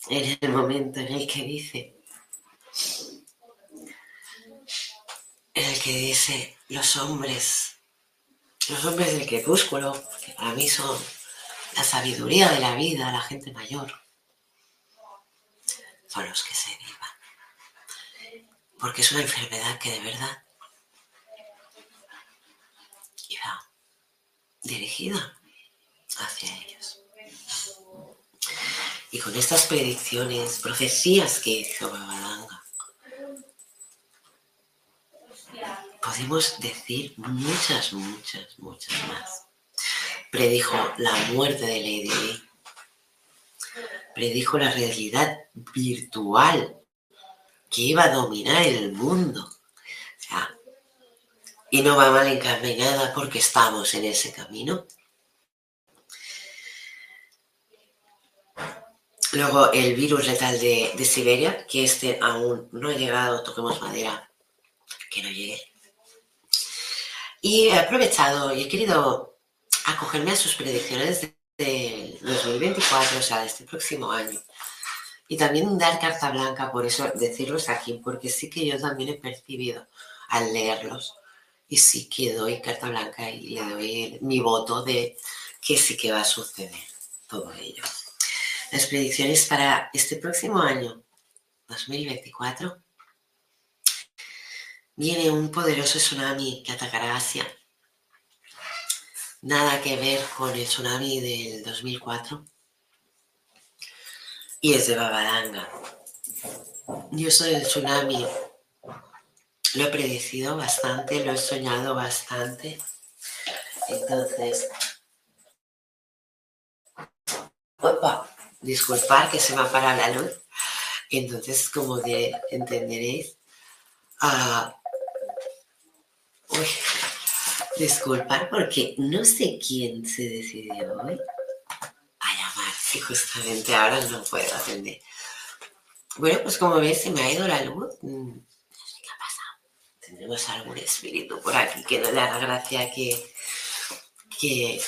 en el momento en el que dice, en el que dice los hombres, los hombres del crepúsculo, que para mí son la sabiduría de la vida, la gente mayor, son los que se vivan porque es una enfermedad que de verdad iba dirigida hacia ellos. Y con estas predicciones, profecías que hizo Babadanga, podemos decir muchas, muchas, muchas más. Predijo la muerte de Lady Di. Predijo la realidad virtual que iba a dominar el mundo. Y no va mal encaminada porque estamos en ese camino. Luego el virus letal de, Siberia, que este aún no ha llegado, toquemos madera, que no llegue. Y he aprovechado y he querido acogerme a sus predicciones de, de 2024, o sea, de este próximo año. Y también dar carta blanca, por eso decirlos aquí, porque sí que yo también he percibido al leerlos y sí que doy carta blanca y le doy mi voto de que sí que va a suceder todo ello. Las predicciones para este próximo año, 2024, viene un poderoso tsunami que atacará Asia. Nada que ver con el tsunami del 2004. Y es de Babadanga. Yo soy el tsunami lo he predecido bastante, lo he soñado bastante. Entonces, opa, disculpar que se me ha parado la luz. Entonces, como de entenderéis, uh, disculpar porque no sé quién se decidió hoy a llamar y justamente ahora no puedo atender. Bueno, pues como ves, se me ha ido la luz. Tendremos algún espíritu por aquí que no le haga gracia que, que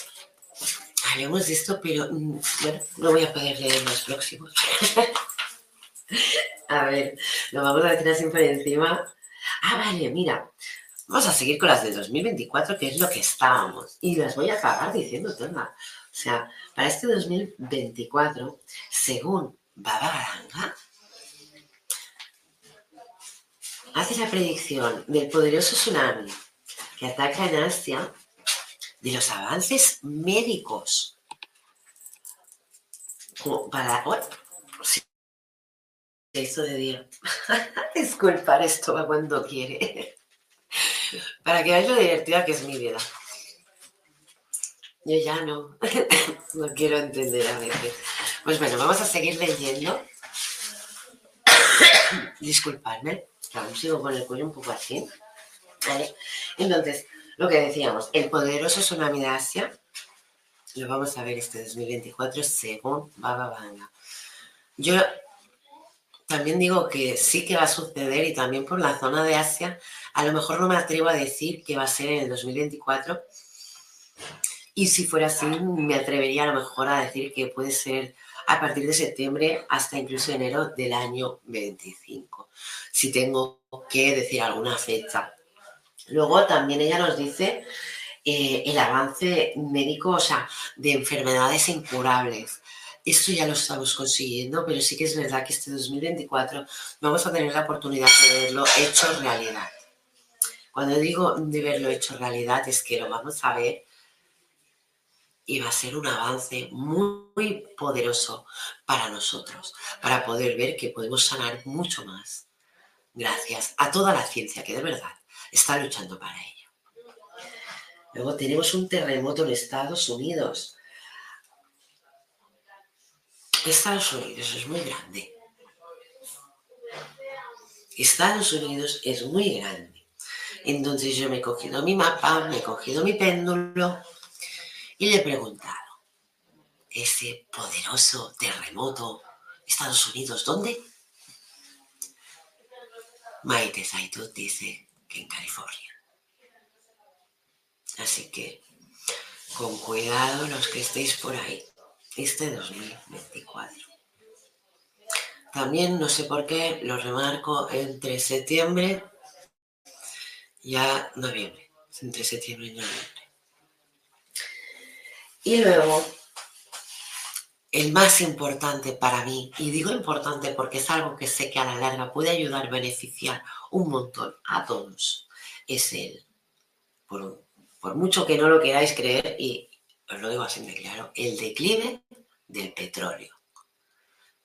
hablemos de esto, pero mm, bueno, no voy a poder leer los próximos. a ver, lo vamos a decir así por encima. Ah, vale, mira, vamos a seguir con las del 2024, que es lo que estábamos, y las voy a acabar diciendo todas. O sea, para este 2024, según Baba Garanga, hace la predicción del poderoso tsunami que ataca en Asia de los avances médicos. Como para. Oh, sí. Eso de día. Disculpar esto cuando quiere. para que veáis lo divertida que es mi vida. Yo ya no. no quiero entender a veces. Pues bueno, vamos a seguir leyendo. Disculpadme aún sigo con el cuello un poco así. Entonces, lo que decíamos, el poderoso tsunami de Asia, lo vamos a ver este 2024 según Baba Vanga. Yo también digo que sí que va a suceder y también por la zona de Asia, a lo mejor no me atrevo a decir que va a ser en el 2024. Y si fuera así, me atrevería a lo mejor a decir que puede ser a partir de septiembre hasta incluso enero del año 25, si tengo que decir alguna fecha. Luego también ella nos dice eh, el avance médico, o sea, de enfermedades incurables. Esto ya lo estamos consiguiendo, pero sí que es verdad que este 2024 vamos a tener la oportunidad de verlo hecho realidad. Cuando digo de verlo hecho realidad es que lo vamos a ver y va a ser un avance muy, poderoso para nosotros, para poder ver que podemos sanar mucho más, gracias a toda la ciencia que de verdad está luchando para ello. Luego tenemos un terremoto en Estados Unidos. Estados Unidos es muy grande. Estados Unidos es muy grande. Entonces yo me he cogido mi mapa, me he cogido mi péndulo y le he preguntado, ese poderoso terremoto, Estados Unidos, ¿dónde? Maite Zaitut dice que en California. Así que con cuidado los que estéis por ahí, este 2024. También no sé por qué lo remarco entre septiembre y noviembre, entre septiembre y noviembre. Y luego, el más importante para mí, y digo importante porque es algo que sé que a la larga puede ayudar a beneficiar un montón a todos, es el, por, mucho que no lo queráis creer, y os lo digo así de claro, el declive del petróleo.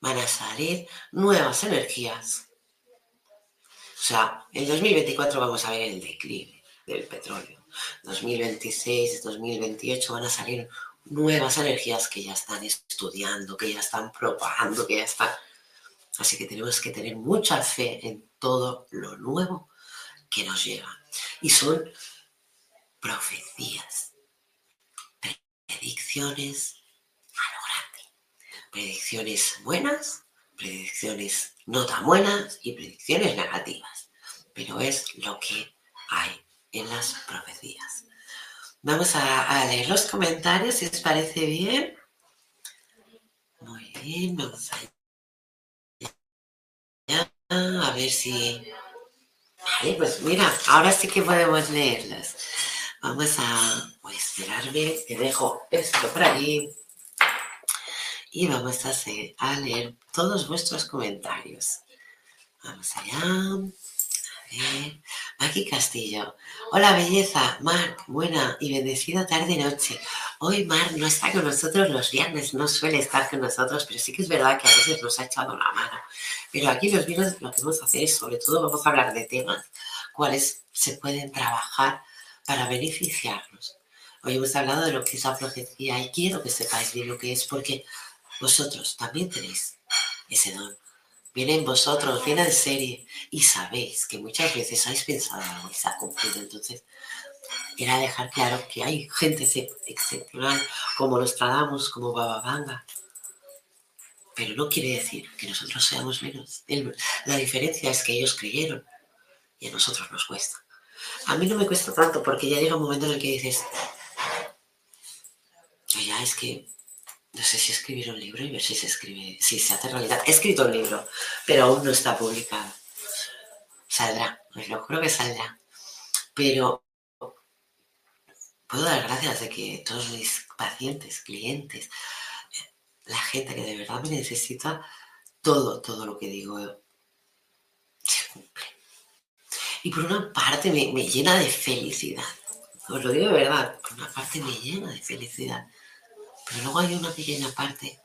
Van a salir nuevas energías. O sea, en 2024 vamos a ver el declive del petróleo. 2026, 2028 van a salir nuevas energías que ya están estudiando, que ya están probando, que ya están... Así que tenemos que tener mucha fe en todo lo nuevo que nos llega. Y son profecías, predicciones a lo grande. Predicciones buenas, predicciones no tan buenas y predicciones negativas. Pero es lo que hay en las profecías. Vamos a, leer los comentarios, si os parece bien. Muy bien, vamos a a ver si... Vale, pues mira, ahora sí que podemos leerlos. Vamos a esperarme, te dejo esto por allí y vamos a, hacer, a leer todos vuestros comentarios. Vamos allá. Ver. Maki Castillo. Hola, belleza. Marc, buena y bendecida tarde-noche. Hoy Marc no está con nosotros los viernes, no suele estar con nosotros, pero sí que es verdad que a veces nos ha echado la mano. Pero aquí los viernes lo que vamos a hacer es, sobre todo, vamos a hablar de temas cuáles se pueden trabajar para beneficiarnos. Hoy hemos hablado de lo que es la profecía y quiero que sepáis bien lo que es porque vosotros también tenéis ese don viene en vosotros, viene en serie y sabéis que muchas veces habéis pensado algo y se ha cumplido. Entonces, era dejar claro que hay gente excepcional como los tratamos, como Baba Vanga. Pero no quiere decir que nosotros seamos menos. La diferencia es que ellos creyeron y a nosotros nos cuesta. A mí no me cuesta tanto porque ya llega un momento en el que dices, ya es que no sé si escribir un libro y ver si se escribe, si se hace realidad. He escrito un libro, pero aún no está publicado. Saldrá, os lo juro que saldrá. Pero puedo dar gracias de que todos mis pacientes, clientes, la gente que de verdad me necesita, todo, todo lo que digo se cumple. Y por una parte me, me llena de felicidad. Os lo digo de verdad, por una parte me llena de felicidad pero luego hay una pequeña parte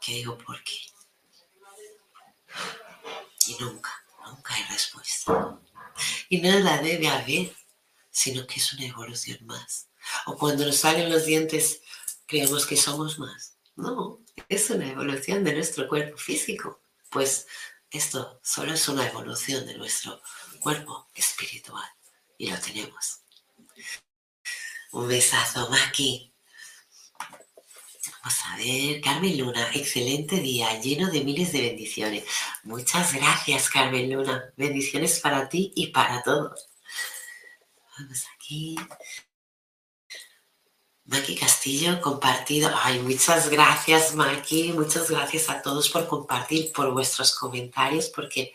que digo, ¿por qué? Y nunca, nunca hay respuesta. Y no la debe haber, sino que es una evolución más. O cuando nos salen los dientes, creemos que somos más. No, es una evolución de nuestro cuerpo físico. Pues esto solo es una evolución de nuestro cuerpo espiritual. Y lo tenemos. Un besazo, Maki. Vamos a ver, Carmen Luna, excelente día, lleno de miles de bendiciones. Muchas gracias, Carmen Luna. Bendiciones para ti y para todos. Vamos aquí. Maki Castillo, compartido. Ay, muchas gracias, Maki. Muchas gracias a todos por compartir, por vuestros comentarios, porque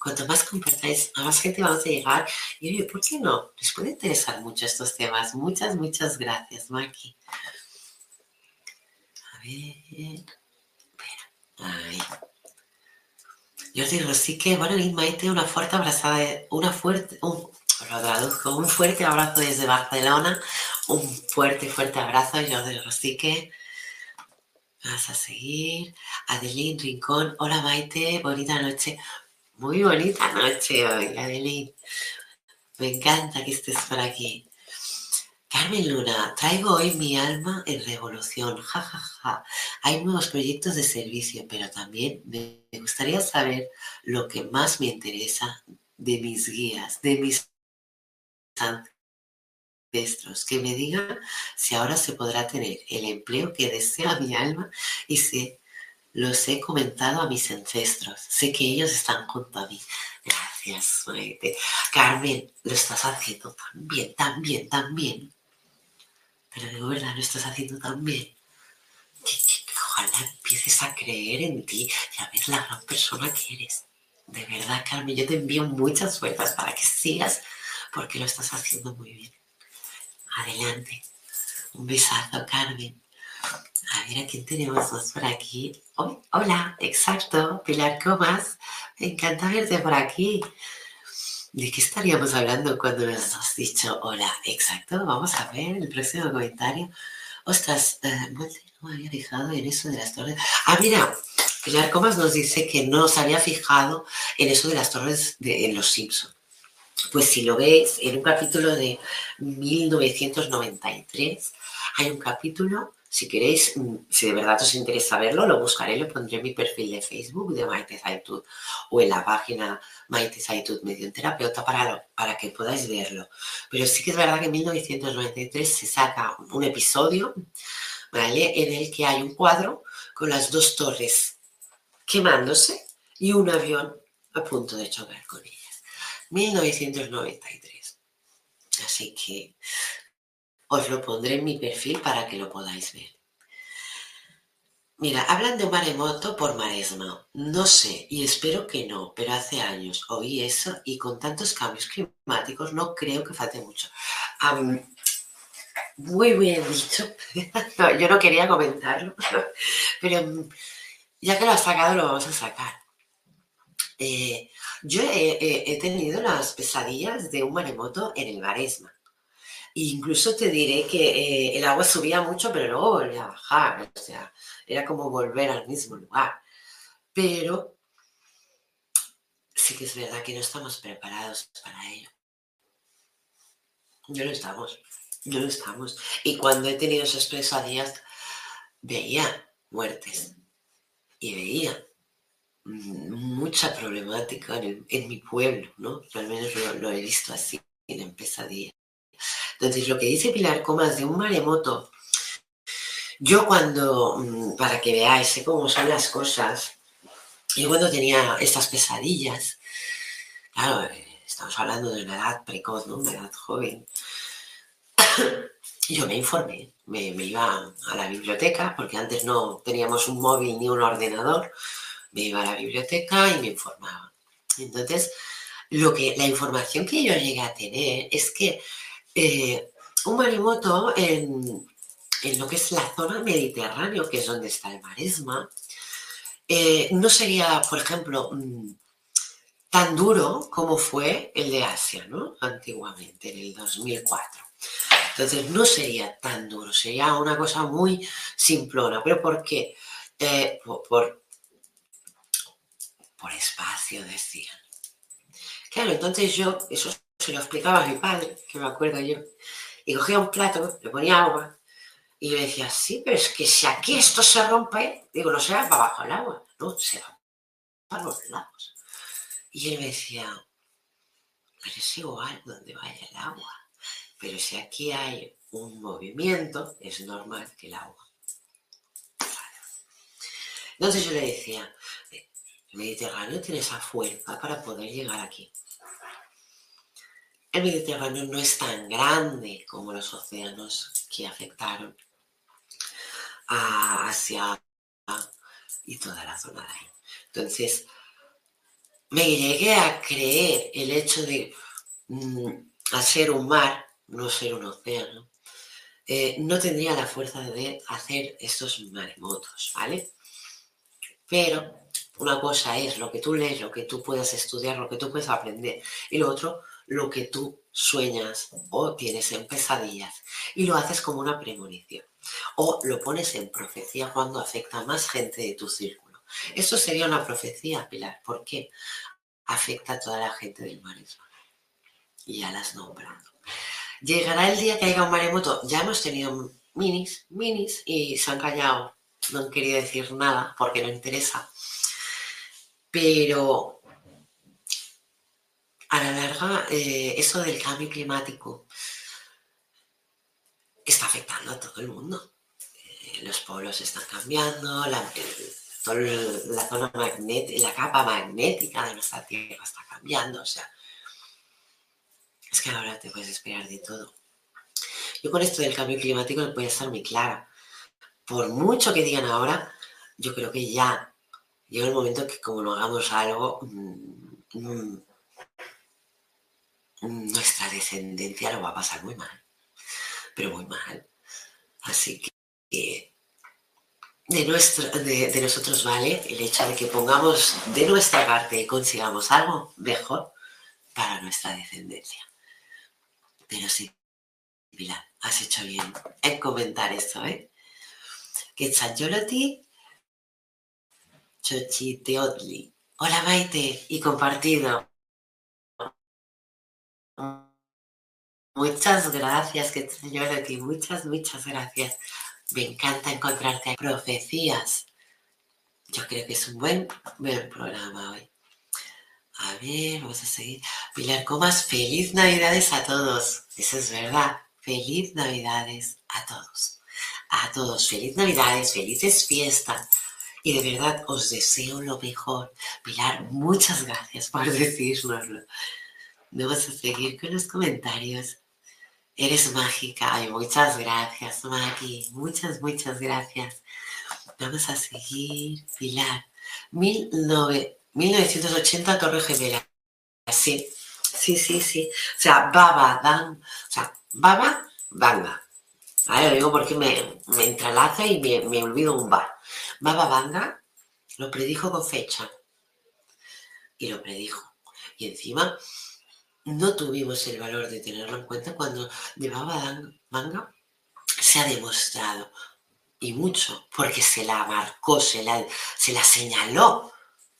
cuanto más compartáis, a más gente vamos a llegar. Y oye, ¿por qué no? Les puede interesar mucho estos temas. Muchas, muchas gracias, Maki. Ay. Jordi Rosique, bueno, y Maite, una fuerte abrazada, una fuerte, un, lo traduzco, un fuerte abrazo desde Barcelona, un fuerte, fuerte abrazo, Jordi Rosique. Vamos a seguir. Adeline Rincón, hola Maite, bonita noche. Muy bonita noche hoy, Adeline. Me encanta que estés por aquí. Carmen Luna, traigo hoy mi alma en revolución, jajaja. Ja, ja. Hay nuevos proyectos de servicio, pero también me gustaría saber lo que más me interesa de mis guías, de mis ancestros, que me digan si ahora se podrá tener el empleo que desea mi alma y si los he comentado a mis ancestros. Sé que ellos están junto a mí. Gracias, Maite. Carmen, lo estás haciendo tan bien, tan. Pero de verdad lo estás haciendo tan bien. ojalá empieces a creer en ti y a ver la gran persona que eres. De verdad, Carmen, yo te envío muchas fuerzas para que sigas porque lo estás haciendo muy bien. Adelante. Un besazo, Carmen. A ver, ¿a quién tenemos dos por aquí? Oh, hola, exacto, Pilar Comas. Me encanta verte por aquí. ¿De qué estaríamos hablando cuando nos has dicho hola? Exacto, vamos a ver el próximo comentario. Ostras, eh, no me había fijado en eso de las torres. Ah, mira, Pilar Comas nos dice que no se había fijado en eso de las torres de, en Los Simpson. Pues si lo veis, en un capítulo de 1993 hay un capítulo si queréis, mm, si de verdad os interesa verlo, lo buscaré, lo pondré en mi perfil de Facebook de Maite Zaitud o en la página Maite Zaitud Medio Terapeuta para, para que podáis verlo. Pero sí que es verdad que en 1993 se saca un episodio, ¿vale? En el que hay un cuadro con las dos torres quemándose y un avión a punto de chocar con ellas. 1993. Así que os lo pondré en mi perfil para que lo podáis ver. Mira, hablan de un maremoto por maresma. No sé, y espero que no, pero hace años oí eso y con tantos cambios climáticos no creo que falte mucho. muy bien dicho. yo no quería comentarlo, pero ya que lo has sacado, lo vamos a sacar. Eh, yo he, tenido las pesadillas de un maremoto en el Maresma. Incluso te diré que eh, el agua subía mucho, pero luego volvía a bajar. O sea, era como volver al mismo lugar. Pero sí que es verdad que no estamos preparados para ello. No lo estamos, no lo estamos. Y cuando he tenido esas pesadillas, veía muertes y veía mucha problemática en, mi pueblo, ¿no? Yo al menos lo, he visto así, en pesadillas. Entonces, lo que dice Pilar Comas de un maremoto yo cuando, mm, para que veáis cómo son las cosas, yo cuando tenía estas pesadillas, claro, eh, estamos hablando de una edad precoz, ¿no? Una edad joven. Yo me informé, me, iba a la biblioteca, porque antes no teníamos un móvil ni un ordenador, me iba a la biblioteca y me informaba. Entonces, lo que, la información que yo llegué a tener es que eh, un maremoto en, lo que es la zona mediterránea, que es donde está el maresma, eh, no sería, por ejemplo, mm, tan duro como fue el de Asia, ¿no? Antiguamente, en el 2004. Entonces, no sería tan duro, sería una cosa muy simplona. ¿Pero por qué? Eh, por, por, espacio, decían. Claro, entonces yo, se lo explicaba mi padre, que me acuerdo yo, y cogía un plato, le ponía agua, y yo decía, sí, pero es que si aquí esto se rompe, digo, no será para abajo el agua, no, será para los lados. Y él me decía, pero es igual donde vaya el agua. Pero si aquí hay un movimiento, es normal que el agua. Entonces yo le decía, el Mediterráneo tiene esa fuerza para poder llegar aquí. El Mediterráneo no es tan grande como los océanos que afectaron a Asia y toda la zona de ahí. Entonces, me llegué a creer el hecho de mm, hacer un mar, no ser un océano, eh, no tendría la fuerza de hacer estos maremotos, ¿vale? Pero una cosa es lo que tú lees, lo que tú puedas estudiar, lo que tú puedes aprender, y lo otro, lo que tú sueñas o tienes en pesadillas, y lo haces como una premonición. O lo pones en profecía cuando afecta a más gente de tu círculo. Eso sería una profecía, Pilar. ¿Por qué? Afecta a toda la gente del maremoto. Y ya las nombrado. Llegará el día que haya un maremoto. Ya hemos tenido minis, minis, y se han callado. No han querido decir nada porque no interesa. Pero a la larga, eh, eso del cambio climático está afectando a todo el mundo. Eh, los polos están cambiando, la, la capa magnética de nuestra Tierra está cambiando, o sea, es que ahora te puedes esperar de todo. Yo con esto del cambio climático voy a estar muy clara. Por mucho que digan ahora, yo creo que ya llega el momento que como no hagamos algo, mm, mm, nuestra descendencia lo va a pasar muy mal pero muy mal. Así que de, nuestro, de, nosotros vale el hecho de que pongamos de nuestra parte y consigamos algo mejor para nuestra descendencia. Pero sí, Pilar, has hecho bien en comentar esto, ¿eh? Que Chanjoloti Chochiteotli. Hola Maite y compartido. Muchas gracias, que Señor aquí, muchas, muchas gracias. Me encanta encontrarte. Profecías. Yo creo que es un buen, buen programa hoy. A ver, vamos a seguir. Pilar Comas, feliz Navidades a todos. Eso es verdad. Feliz Navidades a todos. A todos, feliz Navidades, felices fiestas. Y de verdad os deseo lo mejor. Pilar, muchas gracias por decírnoslo. Vamos a seguir con los comentarios. Eres mágica. Ay, muchas gracias, Maki. Muchas, muchas gracias. Vamos a seguir. Pilar. 1980 Torre Gemela. Sí, sí, sí, sí. O sea, Baba, Dan. O sea, Baba, Banga. Lo digo porque me, me entrelaza y me, me olvido un bar. Baba Banga lo predijo con fecha. Y lo predijo. Y encima no tuvimos el valor de tenerlo en cuenta cuando de Banga se ha demostrado y mucho, porque se la marcó, se la, se la señaló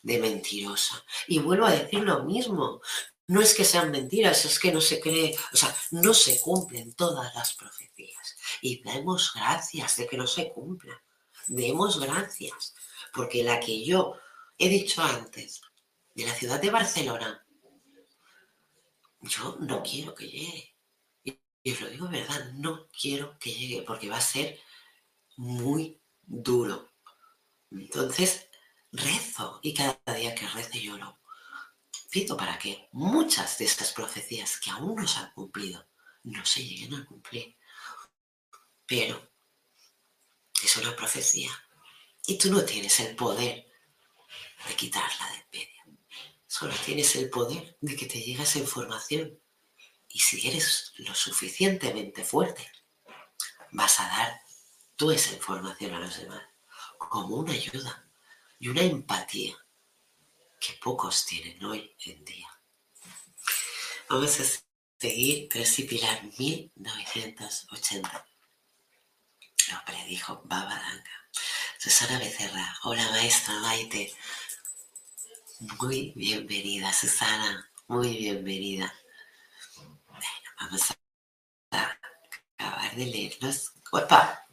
de mentirosa. Y vuelvo a decir lo mismo, no es que sean mentiras, es que no se cree, o sea, no se cumplen todas las profecías. Y demos gracias de que no se cumplan. Demos gracias, porque la que yo he dicho antes, de la ciudad de Barcelona, yo no quiero que llegue. Y os lo digo verdad, no quiero que llegue, porque va a ser muy duro. Entonces, rezo y cada día que rezo lloro. Pido para que muchas de estas profecías que aún no se han cumplido no se lleguen a cumplir. Pero es una profecía y tú no tienes el poder de quitarla de. Solo tienes el poder de que te llegue esa información. Y si eres lo suficientemente fuerte, vas a dar tú esa información a los demás como una ayuda y una empatía que pocos tienen hoy en día. Vamos a seguir, pero sí, Pilar, 1980. Lo predijo Babadanga. Susana Becerra, hola maestra Maite. Muy bienvenida, Susana, muy bienvenida. Bueno, vamos a acabar de leerlos. ¡Opa!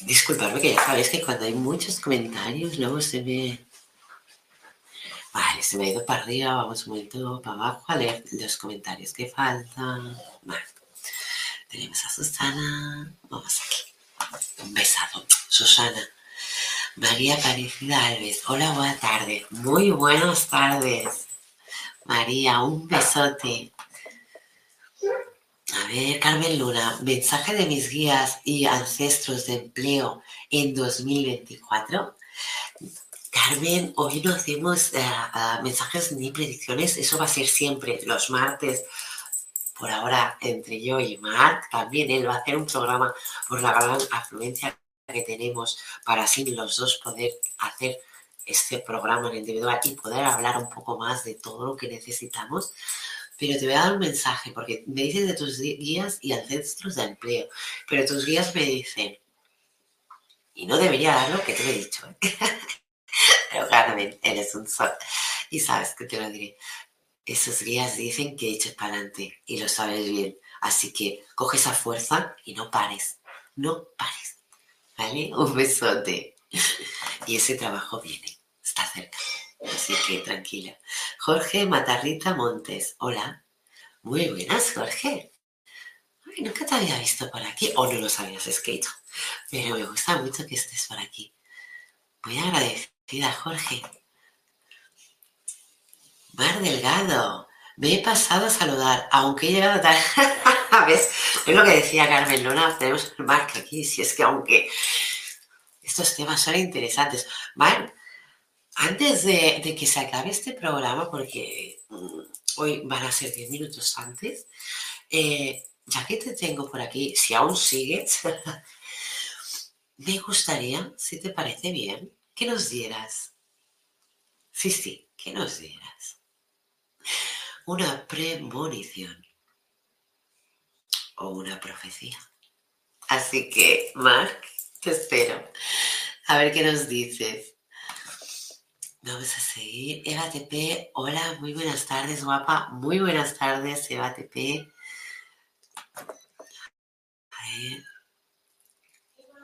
Disculpadme que ya sabéis que cuando hay muchos comentarios luego se ve... Vale, se me ha ido para arriba, vamos un momento para abajo a leer los comentarios que faltan. Vale. Tenemos a Susana. Vamos aquí. Un besado. Susana. María Aparecida Alves. Hola, buena tarde. Muy buenas tardes. María, un besote. A ver, Carmen Luna, mensaje de mis guías y ancestros de empleo en 2024. Carmen, hoy no hacemos eh, mensajes ni predicciones, eso va a ser siempre los martes. Por ahora, entre yo y Marc, también él va a hacer un programa por la gran afluencia que tenemos para así los dos poder hacer este programa en individual y poder hablar un poco más de todo lo que necesitamos. Pero te voy a dar un mensaje, porque me dices de tus guías y ancestros de empleo, pero tus guías me dicen, y no debería dar lo que te he dicho, ¿eh? pero Carmen, eres un sol, y sabes que te lo diré. Esos guías dicen que eches para adelante y lo sabes bien. Así que coge esa fuerza y no pares, no pares. ¿Vale? Un besote. Y ese trabajo viene, está cerca. Así que tranquila. Jorge Matarrita Montes. Hola. Muy buenas, Jorge. Ay, nunca te había visto por aquí. O no lo sabías escrito. Pero me gusta mucho que estés por aquí. Muy agradecida, Jorge. Mar Delgado. Me he pasado a saludar, aunque he llegado tarde. ¿Ves? Es lo que decía Carmen Luna. Tenemos el Marc aquí. Si es que aunque estos temas son interesantes. Mar, antes de, que se acabe este programa, porque mm, hoy van a ser 10 minutos antes, eh, ya que te tengo por aquí, si aún sigues, me gustaría, si te parece bien, que nos dieras, sí, sí, que nos dieras una premonición o una profecía. Así que, Mark, te espero. A ver qué nos dices. Vamos a seguir. Eva TP, hola, muy buenas tardes, guapa. Muy buenas tardes, Eva TP.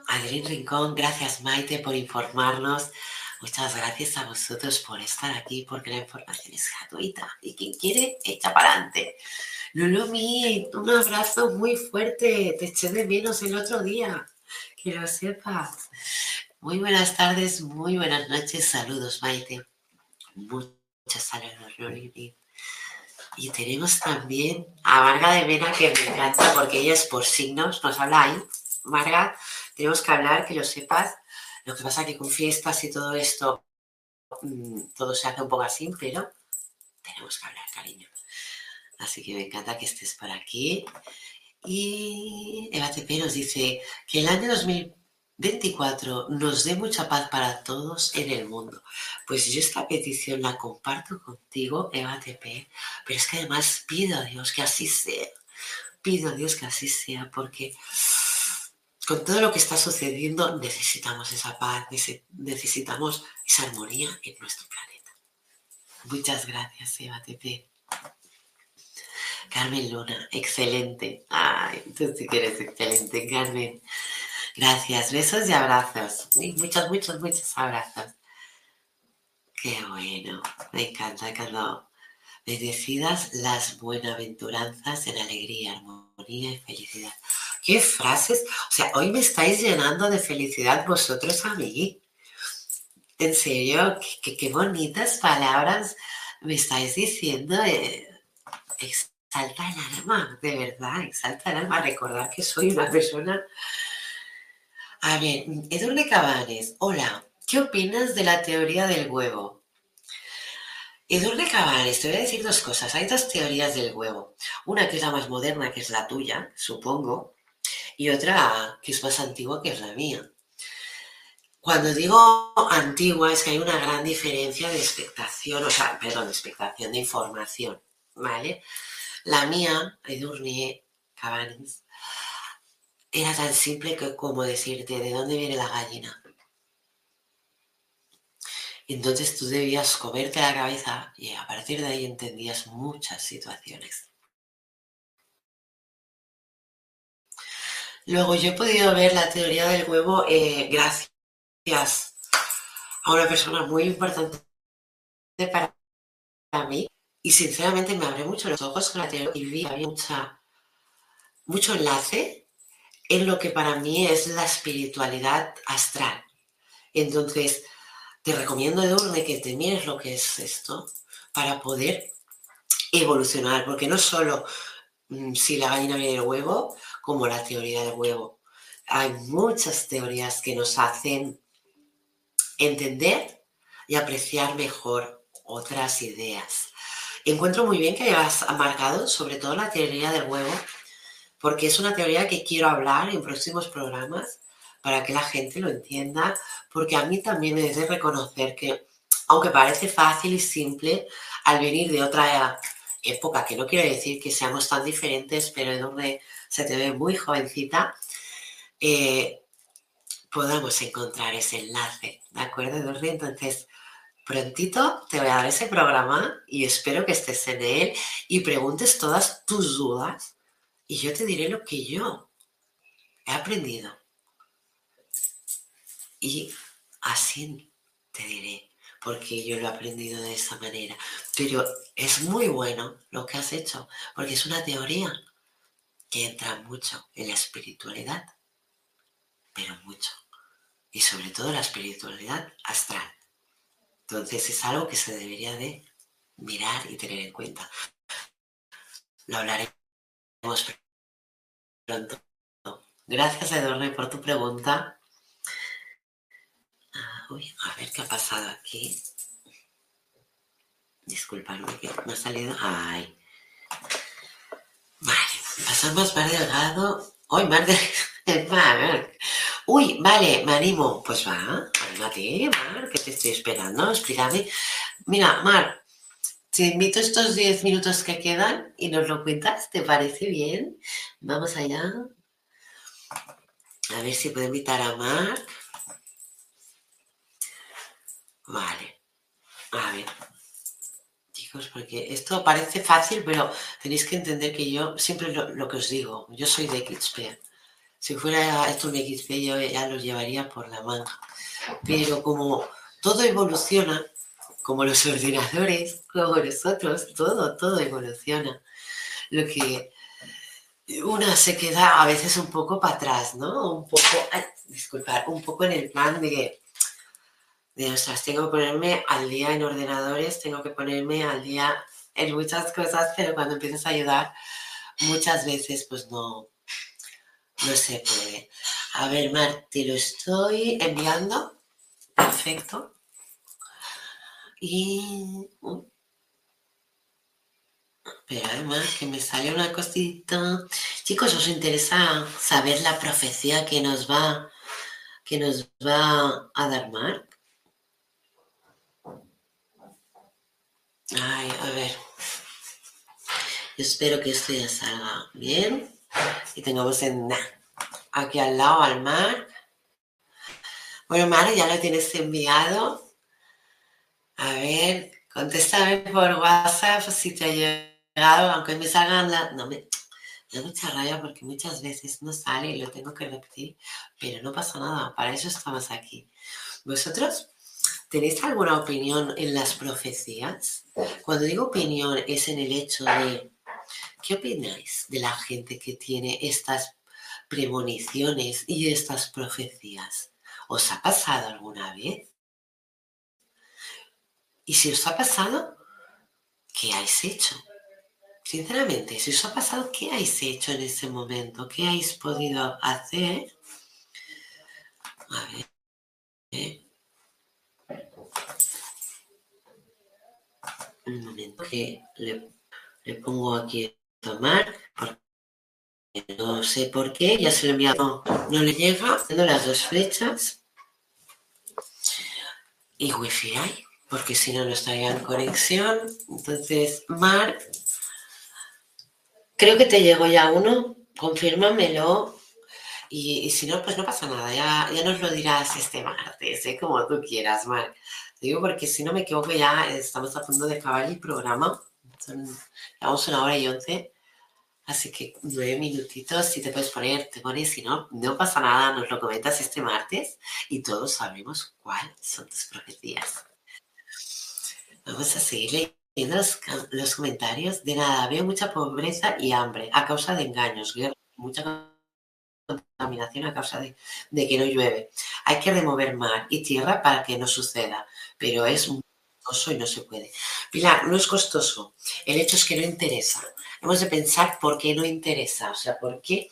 Adrián Rincón, gracias Maite por informarnos. Muchas gracias a vosotros por estar aquí, porque la información es gratuita y quien quiere, echa para adelante. Lulumi, un abrazo muy fuerte. Te eché de menos el otro día. Que lo sepas. Muy buenas tardes, muy buenas noches, saludos Maite. Muchas saludos Loli. Y tenemos también a Marga de Mena que me encanta porque ella es por signos, nos habla ahí. Marga, tenemos que hablar, que lo sepas. Lo que pasa es que con fiestas y todo esto, mm, todo se hace un poco así, pero tenemos que hablar, cariño. Así que me encanta que estés por aquí. Y Eva Tepe nos dice que el año 2024 nos dé mucha paz para todos en el mundo. Pues yo esta petición la comparto contigo, Eva Tepe, pero es que además pido a Dios que así sea. Pido a Dios que así sea, porque con todo lo que está sucediendo necesitamos esa paz, necesitamos esa armonía en nuestro planeta. Muchas gracias, Eva Tepe. Carmen Luna, excelente. Ay, tú sí que eres excelente, Carmen. Gracias, besos y abrazos. muchos, muchos, muchos abrazos. Qué bueno, me encanta cuando me decidas las buenaventuranzas en alegría, armonía y felicidad. ¿Qué frases? O sea, hoy me estáis llenando de felicidad vosotros a mí. En serio, qué, bonitas palabras me estáis diciendo. Eh, exalta el alma, de verdad, exalta el alma. Recordar que soy una persona. A ver, Edurne Cabanes, hola, ¿qué opinas de la teoría del huevo? Edurne Cabanes, te voy a decir dos cosas. Hay dos teorías del huevo. Una que es la más moderna, que es la tuya, supongo, y otra que es más antigua, que es la mía. Cuando digo antigua es que hay una gran diferencia de expectación, o sea, perdón, de expectación de información, ¿vale? La mía, Edurne Cabanes, era tan simple que como decirte de dónde viene la gallina. Entonces tú debías comerte la cabeza y a partir de ahí entendías muchas situaciones. Luego yo he podido ver la teoría del huevo eh, gracias a una persona muy importante para mí, y sinceramente me abrió mucho los ojos con la teoría y vi había mucha, mucho enlace en lo que para mí es la espiritualidad astral. Entonces, te recomiendo, Edurne, que te mires lo que es esto para poder evolucionar, porque no solo mm, si la gallina viene del huevo, como la teoría del huevo. Hay muchas teorías que nos hacen entender y apreciar mejor otras ideas. Encuentro muy bien que hayas marcado sobre todo la teoría del huevo, porque es una teoría que quiero hablar en próximos programas para que la gente lo entienda, porque a mí también me debe reconocer que, aunque parece fácil y simple, al venir de otra época, que no quiero decir que seamos tan diferentes, pero en donde se te ve muy jovencita, eh, podamos encontrar ese enlace, ¿de acuerdo, Edurne? Entonces, prontito te voy a dar ese programa y espero que estés en él y preguntes todas tus dudas y yo te diré lo que yo he aprendido. Y así te diré, porque yo lo he aprendido de esa manera. Pero es muy bueno lo que has hecho, porque es una teoría que entra mucho en la espiritualidad, pero mucho. Y sobre todo la espiritualidad astral. Entonces es algo que se debería de mirar y tener en cuenta. Lo hablaremos pronto. Gracias, Edorne, por tu pregunta. Ah, uy, a ver qué ha pasado aquí. Disculpadme que me ha salido. Ay. Vale, pasamos más delgado. Uy, más delgado. Uy, vale, me animo. Pues va, anímate, Mar, que te estoy esperando. Explícame. Mira, Mar, te invito estos 10 minutos que quedan y nos lo cuentas. ¿Te parece bien? Vamos allá. A ver si puedo invitar a Mar. Vale. A ver. Chicos, porque esto parece fácil, pero tenéis que entender que yo siempre lo, que os digo, yo soy de XP. Si fuera esto un XP yo ya los llevaría por la mano. Pero como todo evoluciona, como los ordenadores, como nosotros, todo, todo evoluciona. Lo que una se queda a veces un poco para atrás, ¿no? Un poco, ay, disculpar, un poco en el plan de, de, ostras, tengo que ponerme al día en ordenadores, tengo que ponerme al día en muchas cosas, pero cuando empiezas a ayudar, muchas veces pues no, no se puede. A ver, Mar, te lo estoy enviando. afecto. Y... Pero además que me sale una cosita. Chicos, ¿os interesa saber la profecía que nos va, que nos va a dar Mark? Ay, a ver. espero que esto ya salga bien y tengamos en aquí al lado al mar. Bueno, Mar, ya lo tienes enviado. A ver, contéstame por WhatsApp si te ha llegado, aunque me salgan las... No, me da mucha rabia porque muchas veces no sale y lo tengo que repetir, pero no pasa nada, para eso estamos aquí. ¿Vosotros tenéis alguna opinión en las profecías? Cuando digo opinión es en el hecho de, ¿qué opináis de la gente que tiene estas premoniciones y estas profecías? ¿Os ha pasado alguna vez? Y si os ha pasado, ¿qué habéis hecho? Sinceramente, si os ha pasado, ¿qué habéis hecho en ese momento? ¿Qué habéis podido hacer? A ver. Un momento que le, pongo aquí tomar, porque no sé por qué, ya se lo he enviado, no le llega, haciendo las dos flechas y wifi porque si no, no estaría en conexión. Entonces, Mar, creo que te llegó ya uno, confírmamelo. Y, si no, pues no pasa nada, ya, ya nos lo dirás este martes, ¿eh? como tú quieras, Mar. Digo porque si no me equivoco, ya estamos a punto de acabar el programa. Son, llevamos una hora y once. Así que nueve minutitos, si te puedes poner, te pones, si no, no pasa nada, nos lo comentas este martes y todos sabremos cuáles son tus profecías. Vamos a seguir leyendo los, comentarios. De nada, veo mucha pobreza y hambre a causa de engaños, guerra, mucha contaminación a causa de, que no llueve. Hay que remover mar y tierra para que no suceda, pero es muy y no se puede. Pilar, no es costoso. El hecho es que no interesa. Hemos de pensar por qué no interesa. O sea, por qué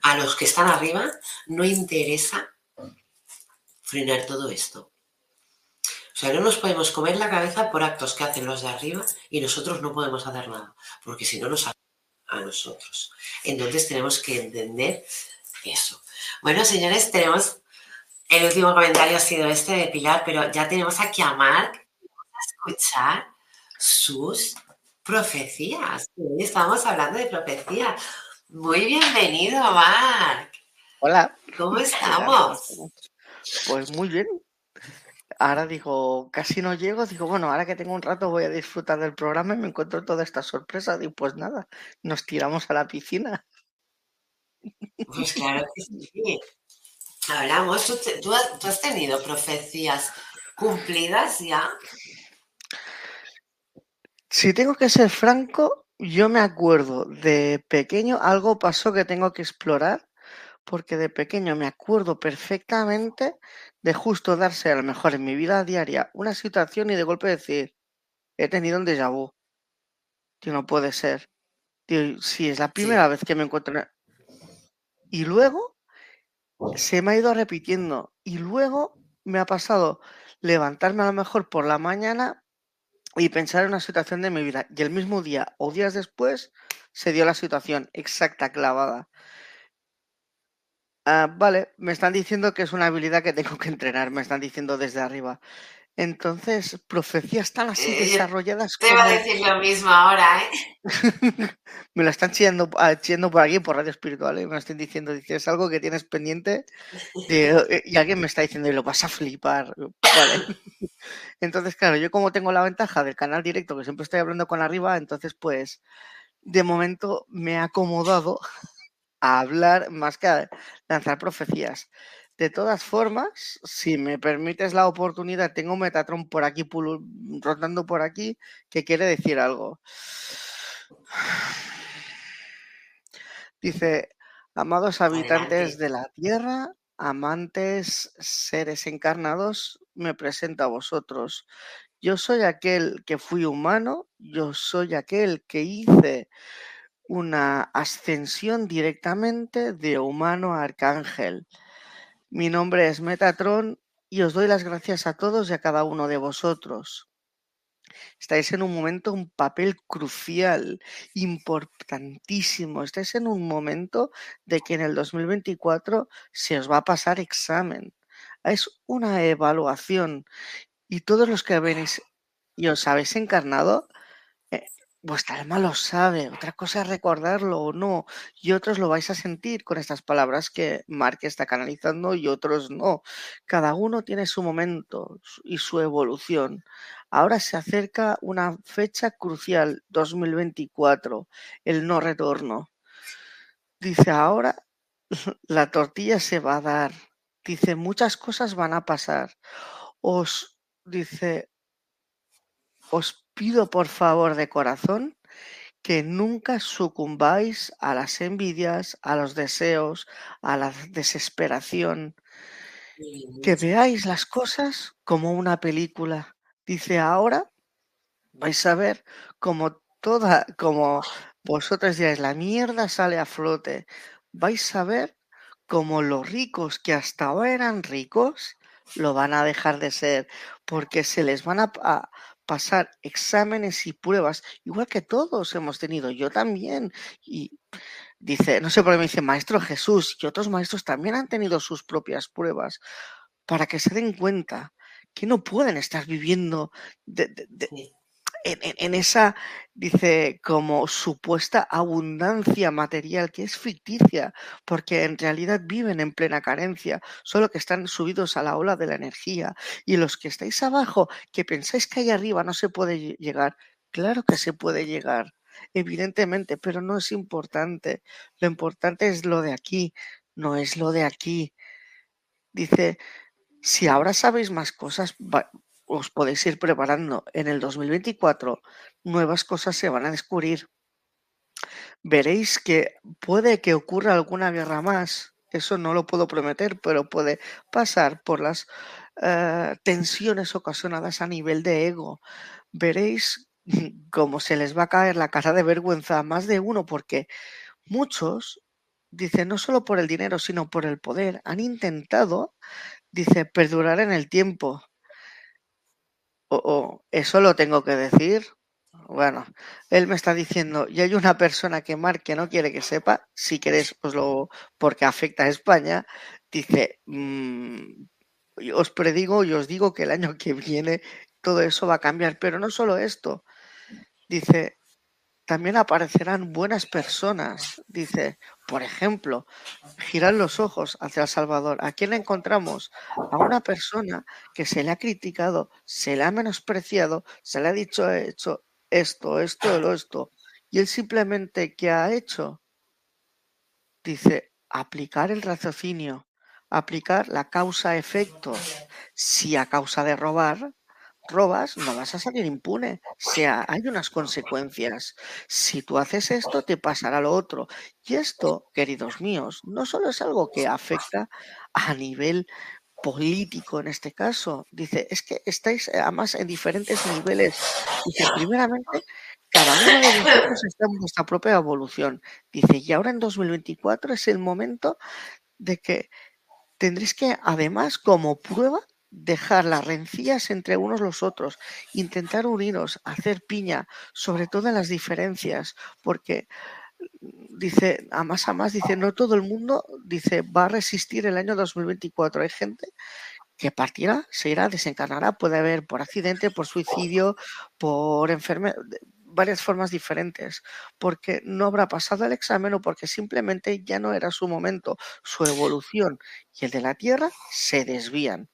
a los que están arriba no interesa frenar todo esto. O sea, no nos podemos comer la cabeza por actos que hacen los de arriba y nosotros no podemos hacer nada, porque si no nos a nosotros. Entonces tenemos que entender eso. Bueno, señores, tenemos el último comentario ha sido este de Pilar, pero ya tenemos aquí a Marc a escuchar sus profecías. Estamos hablando de profecía. Muy bienvenido, Marc. Hola. ¿Cómo estamos? Pues muy bien ahora digo, casi no llego, digo, bueno, ahora que tengo un rato voy a disfrutar del programa y me encuentro toda esta sorpresa. Digo, pues nada, nos tiramos a la piscina. Pues claro que sí. Hablamos, ¿tú, has tenido profecías cumplidas ya? Si tengo que ser franco, yo me acuerdo de pequeño algo pasó que tengo que explorar, porque de pequeño me acuerdo perfectamente de justo darse a lo mejor en mi vida diaria una situación y de golpe decir, he tenido un déjà vu. Tío, no puede ser. Tío, si es la primera vez que me encuentro. Y luego se me ha ido repitiendo. Y luego me ha pasado levantarme a lo mejor por la mañana y pensar en una situación de mi vida. Y el mismo día o días después se dio la situación exacta, clavada. Ah, vale, me están diciendo que es una habilidad que tengo que entrenar, me están diciendo desde arriba. Entonces, profecías tan así eh, desarrolladas Te va a decir lo mismo ahora, ¿eh? me lo están chillando, ah, por aquí, por Radio Espiritual, ¿eh? me lo están diciendo, dices algo que tienes pendiente eh, y alguien me está diciendo, y lo vas a flipar. Vale. Entonces, claro, yo como tengo la ventaja del canal directo, que siempre estoy hablando con arriba, entonces, pues, de momento me he acomodado a hablar más que a lanzar profecías. De todas formas, si me permites la oportunidad, tengo un Metatron por aquí, rotando por aquí, que quiere decir algo. Dice, amados habitantes de la tierra, amantes seres encarnados, me presento a vosotros. Yo soy aquel que fui humano, yo soy aquel que hice una ascensión directamente de humano a arcángel. Mi nombre es Metatron y os doy las gracias a todos y a cada uno de vosotros. Estáis en un momento, un papel crucial, importantísimo. Estáis en un momento de que en el 2024 se os va a pasar examen. Es una evaluación y todos los que venís y os habéis encarnado, vuestra alma lo sabe. Otra cosa es recordarlo o no. Y otros lo vais a sentir con estas palabras que Mark está canalizando y otros no. Cada uno tiene su momento y su evolución. Ahora se acerca una fecha crucial, 2024, el no retorno. Dice, ahora la tortilla se va a dar. Dice, muchas cosas van a pasar. Os dice, os pido por favor de corazón que nunca sucumbáis a las envidias, a los deseos, a la desesperación, que veáis las cosas como una película. Dice, ahora vais a ver como toda, como vosotros diréis, la mierda sale a flote. Vais a ver como los ricos que hasta ahora eran ricos, lo van a dejar de ser, porque se les van a, pasar exámenes y pruebas, igual que todos hemos tenido, yo también. Y dice, no sé por qué me dice Maestro Jesús, y otros maestros también han tenido sus propias pruebas, para que se den cuenta que no pueden estar viviendo de, en, esa, dice, como supuesta abundancia material que es ficticia, porque en realidad viven en plena carencia, solo que están subidos a la ola de la energía. Y los que estáis abajo, que pensáis que ahí arriba no se puede llegar, claro que se puede llegar, evidentemente, pero no es importante. Lo importante es lo de aquí, no es lo de aquí. Dice, si ahora sabéis más cosas, os podéis ir preparando. En el 2024 nuevas cosas se van a descubrir. Veréis que puede que ocurra alguna guerra más. Eso no lo puedo prometer, pero puede pasar por las eh, tensiones ocasionadas a nivel de ego. Veréis cómo se les va a caer la cara de vergüenza a más de uno, porque muchos, dicen, no solo por el dinero, sino por el poder, han intentado, dice, perdurar en el tiempo eso lo tengo que decir. Bueno, él me está diciendo, y hay una persona que Mark que no quiere que sepa, si queréis, pues lo, porque afecta a España, dice, mm, os predigo y os digo que el año que viene todo eso va a cambiar, pero no solo esto, dice, también aparecerán buenas personas. Dice, por ejemplo, girar los ojos hacia El Salvador. ¿A quién encontramos? A una persona que se le ha criticado, se le ha menospreciado, se le ha dicho hecho esto, esto, lo esto. Y él simplemente, ¿qué ha hecho? Dice, aplicar el raciocinio, aplicar la causa-efecto. Si a causa de robar, robas, no vas a salir impune. O sea, hay unas consecuencias. Si tú haces esto, te pasará lo otro. Y esto, queridos míos, no solo es algo que afecta a nivel político en este caso. Dice, es que estáis eh, además en diferentes niveles. Dice, primeramente, cada uno de vosotros está en vuestra propia evolución. Dice, y ahora en 2024 es el momento de que tendréis que, además, como prueba, dejar las rencillas entre unos los otros, intentar uniros, hacer piña, sobre todo en las diferencias, porque mm, dice, a más a más, dice, no todo el mundo, dice, va a resistir el año 2024. Hay gente que partirá, se irá, desencarnará, puede haber por accidente, por suicidio, por enfermedad, varias formas diferentes, porque no habrá pasado el examen o porque simplemente ya no era su momento, su evolución y el de la Tierra se desvían.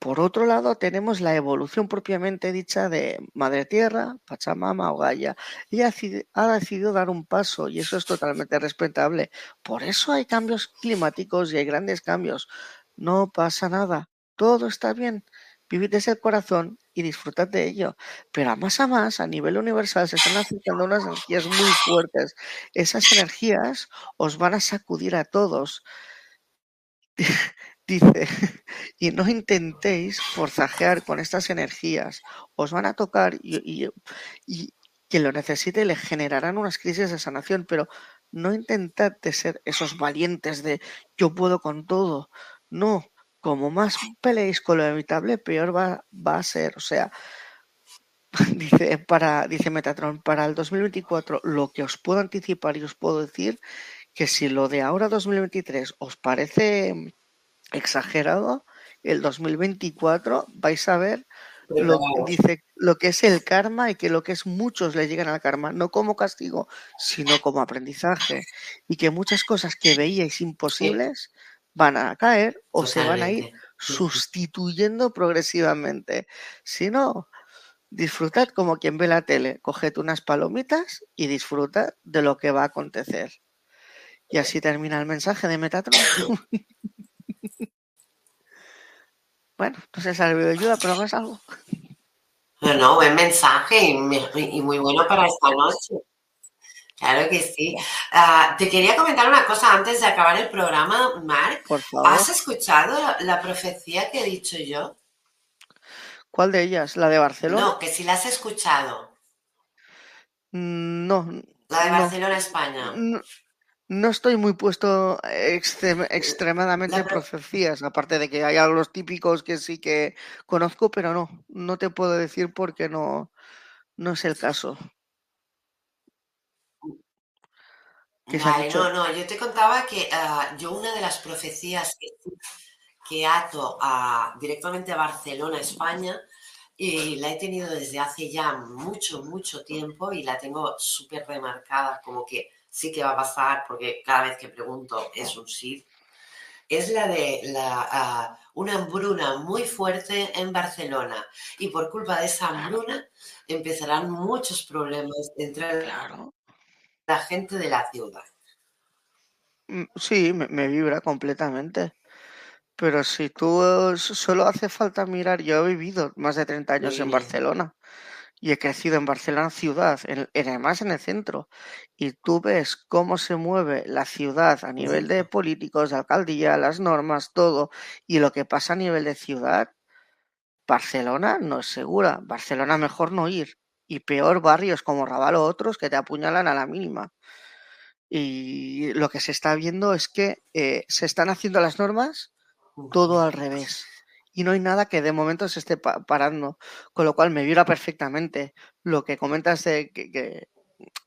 Por otro lado, tenemos la evolución propiamente dicha de Madre Tierra, Pachamama o Gaia. Ella ha decidido dar un paso y eso es totalmente respetable. Por eso hay cambios climáticos y hay grandes cambios. No pasa nada, todo está bien. Vivid desde el corazón y disfrutad de ello. Pero a más a más, a nivel universal, se están acercando unas energías muy fuertes. Esas energías os van a sacudir a todos. Dice, y no intentéis forzajear con estas energías, os van a tocar y, quien lo necesite le generarán unas crisis de sanación, pero no intentad de ser esos valientes de yo puedo con todo, no, como más peleéis con lo inevitable, peor va, va a ser. O sea, dice, para, dice Metatron, para el 2024, lo que os puedo anticipar y os puedo decir que si lo de ahora 2023 os parece exagerado, el 2024 vais a ver lo, dice, lo que es el karma y que lo que es muchos le llegan al karma, no como castigo, sino como aprendizaje. Y que muchas cosas que veíais imposibles van a caer o se van a ir sustituyendo progresivamente. Si no, disfrutad como quien ve la tele, coged unas palomitas y disfrutad de lo que va a acontecer. Y así termina el mensaje de Metatron. bueno, no sé si de ayuda, pero no es algo. No, buen mensaje y, muy bueno para esta noche. Claro que sí. Ah, te quería comentar una cosa antes de acabar el programa, Marc. Por favor. ¿Has escuchado la, profecía que he dicho yo? ¿Cuál de ellas? ¿La de Barcelona? No, que si la has escuchado. Mm, no. La de Barcelona, España. No, estoy muy puesto extremadamente en profecías, aparte de que hay algunos típicos que sí que conozco, pero no, no te puedo decir porque no, no es el caso. Vale, no, no, yo te contaba que ah, yo una de las profecías que, ato a, directamente a Barcelona, España, y la he tenido desde hace ya mucho, mucho tiempo y la tengo súper remarcada, como que sí que va a pasar, porque cada vez que pregunto es un sí. Es la de la, una hambruna muy fuerte en Barcelona y por culpa de esa hambruna empezarán muchos problemas entre Claro la gente de la ciudad. Mm, sí, me, vibra completamente. Pero si tú solo hace falta mirar, yo he vivido más de 30 años en Barcelona y he crecido en Barcelona ciudad, en, además en el centro, y tú ves cómo se mueve la ciudad a nivel de políticos, de alcaldía, las normas, todo, y lo que pasa a nivel de ciudad, Barcelona no es segura, Barcelona mejor no ir y peor barrios como Raval o otros que te apuñalan a la mínima. Y lo que se está viendo es que eh, se están haciendo las normas todo al revés. Y no hay nada que de momento se esté parando. Con lo cual me vibra perfectamente lo que comentas de que,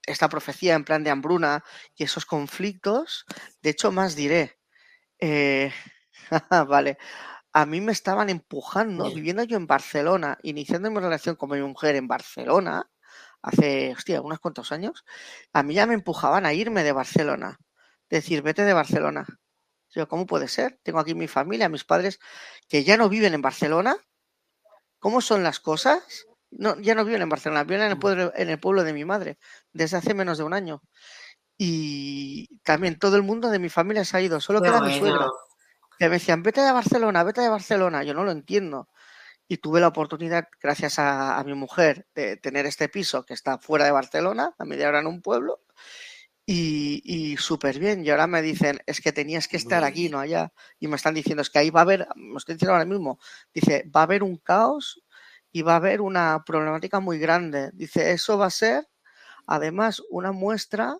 esta profecía en plan de hambruna y esos conflictos. De hecho, más diré. Eh, vale a mí me estaban empujando, viviendo yo en Barcelona, iniciando mi relación con mi mujer en Barcelona, hace, hostia, unos cuantos años, a mí ya me empujaban a irme de Barcelona. Decir, vete de Barcelona. Yo, ¿cómo puede ser? Tengo aquí mi familia, mis padres, que ya no viven en Barcelona. ¿Cómo son las cosas? No, ya no viven en Barcelona, viven en el, pueblo, en el pueblo de mi madre, desde hace menos de un año. Y también todo el mundo de mi familia se ha ido, solo queda mi suegra que me decían, vete de Barcelona, vete de Barcelona, yo no lo entiendo. Y tuve la oportunidad, gracias a, mi mujer, de tener este piso que está fuera de Barcelona, a media hora en un pueblo, y, súper bien. Y ahora me dicen, es que tenías que estar aquí, no allá. Y me están diciendo, es que ahí va a haber, me estoy diciendo ahora mismo, dice, va a haber un caos y va a haber una problemática muy grande. Dice, eso va a ser, además, una muestra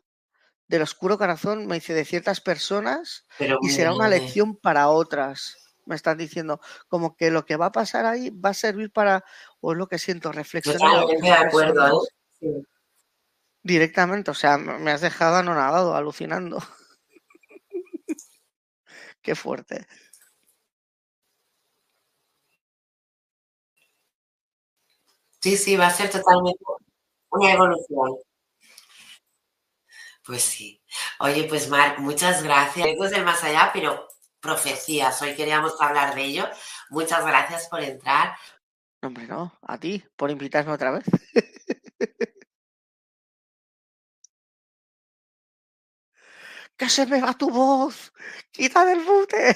del oscuro corazón, me dice, de ciertas personas y será una lección para otras. Me están diciendo, como que lo que va a pasar ahí va a servir para, o es lo que siento, reflexionar. de acuerdo, ¿eh? Directamente, o sea, me has dejado anonadado, alucinando. Qué fuerte. Sí, sí, va a ser totalmente una evolución. Pues sí. Oye, pues Marc, muchas gracias. Esto es del más allá, pero profecías. Hoy queríamos hablar de ello. Muchas gracias por entrar. Hombre, no, a ti, por invitarme otra vez. ¡Que se me va tu voz! ¡Quita del bute!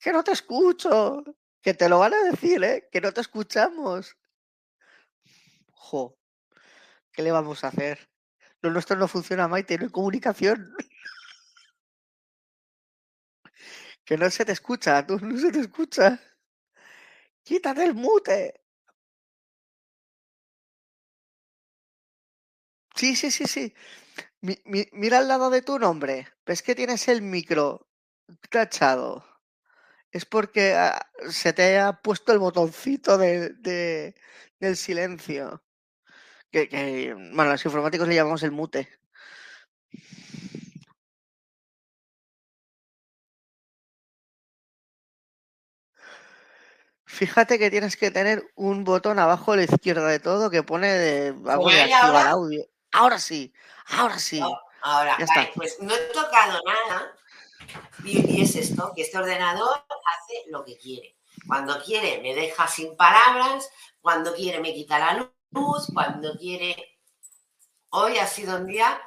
¡Que no te escucho! Que te lo van a decir, ¿eh? Que no te escuchamos. ¿qué le vamos a hacer? Lo nuestro no funciona, Maite, no hay comunicación. que no se te escucha, tú no se te escucha. Quítate el mute. Sí, sí, sí, sí. mira al lado de tu nombre. ¿Ves que tienes el micro tachado? Es porque ah, se te ha puesto el botoncito de, del silencio. Que, que, bueno, los informáticos le llamamos el mute. Fíjate que tienes que tener un botón abajo a la izquierda de todo que pone de, activar audio. Ahora sí, ahora sí. ahora, pues no he tocado nada. Y, es esto, que este ordenador hace lo que quiere. Cuando quiere me deja sin palabras, cuando quiere me quita la luz, cuando quiere... Hoy ha sido un día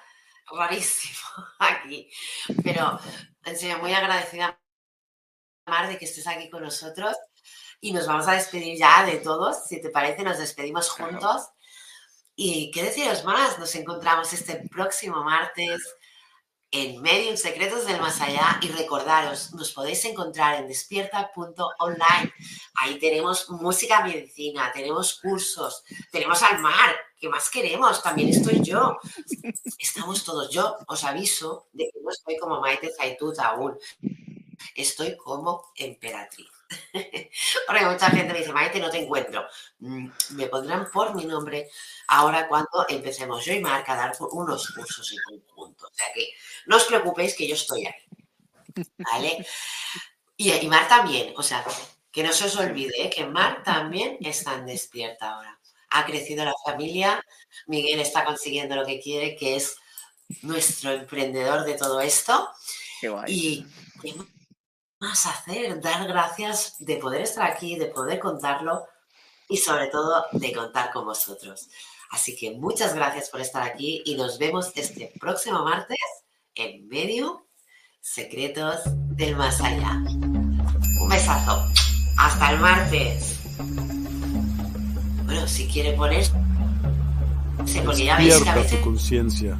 rarísimo aquí, pero en serio, muy agradecida, Mar, de que estés aquí con nosotros y nos vamos a despedir ya de todos. Si te parece, nos despedimos juntos. Y qué deciros más, nos encontramos este próximo martes en Medium Secretos del Más Allá y recordaros, nos podéis encontrar en despierta.online. Ahí tenemos música medicina, tenemos cursos, tenemos al mar, ¿qué más queremos? También estoy yo. Estamos todos. Yo os aviso de que no estoy como Maite Zaitut aún. Estoy como emperatriz. Porque mucha gente me dice, Maite, no te encuentro. Mm, me pondrán por mi nombre ahora cuando empecemos yo y Marca a dar unos cursos en conjunto. O sea que no os preocupéis que yo estoy ahí. ¿Vale? Y, Mar también, o sea, que no se os olvide ¿eh? que Mar también está en despierta ahora. Ha crecido la familia, Miguel está consiguiendo lo que quiere, que es nuestro emprendedor de todo esto. Qué guay. Y más hacer, dar gracias de poder estar aquí, de poder contarlo y sobre todo de contar con vosotros. Así que muchas gracias por estar aquí y nos vemos este próximo martes en medio Secretos del Más Allá. Un besazo. Hasta el martes. Bueno, si quiere poner... Porque ya veis que a veces... conciencia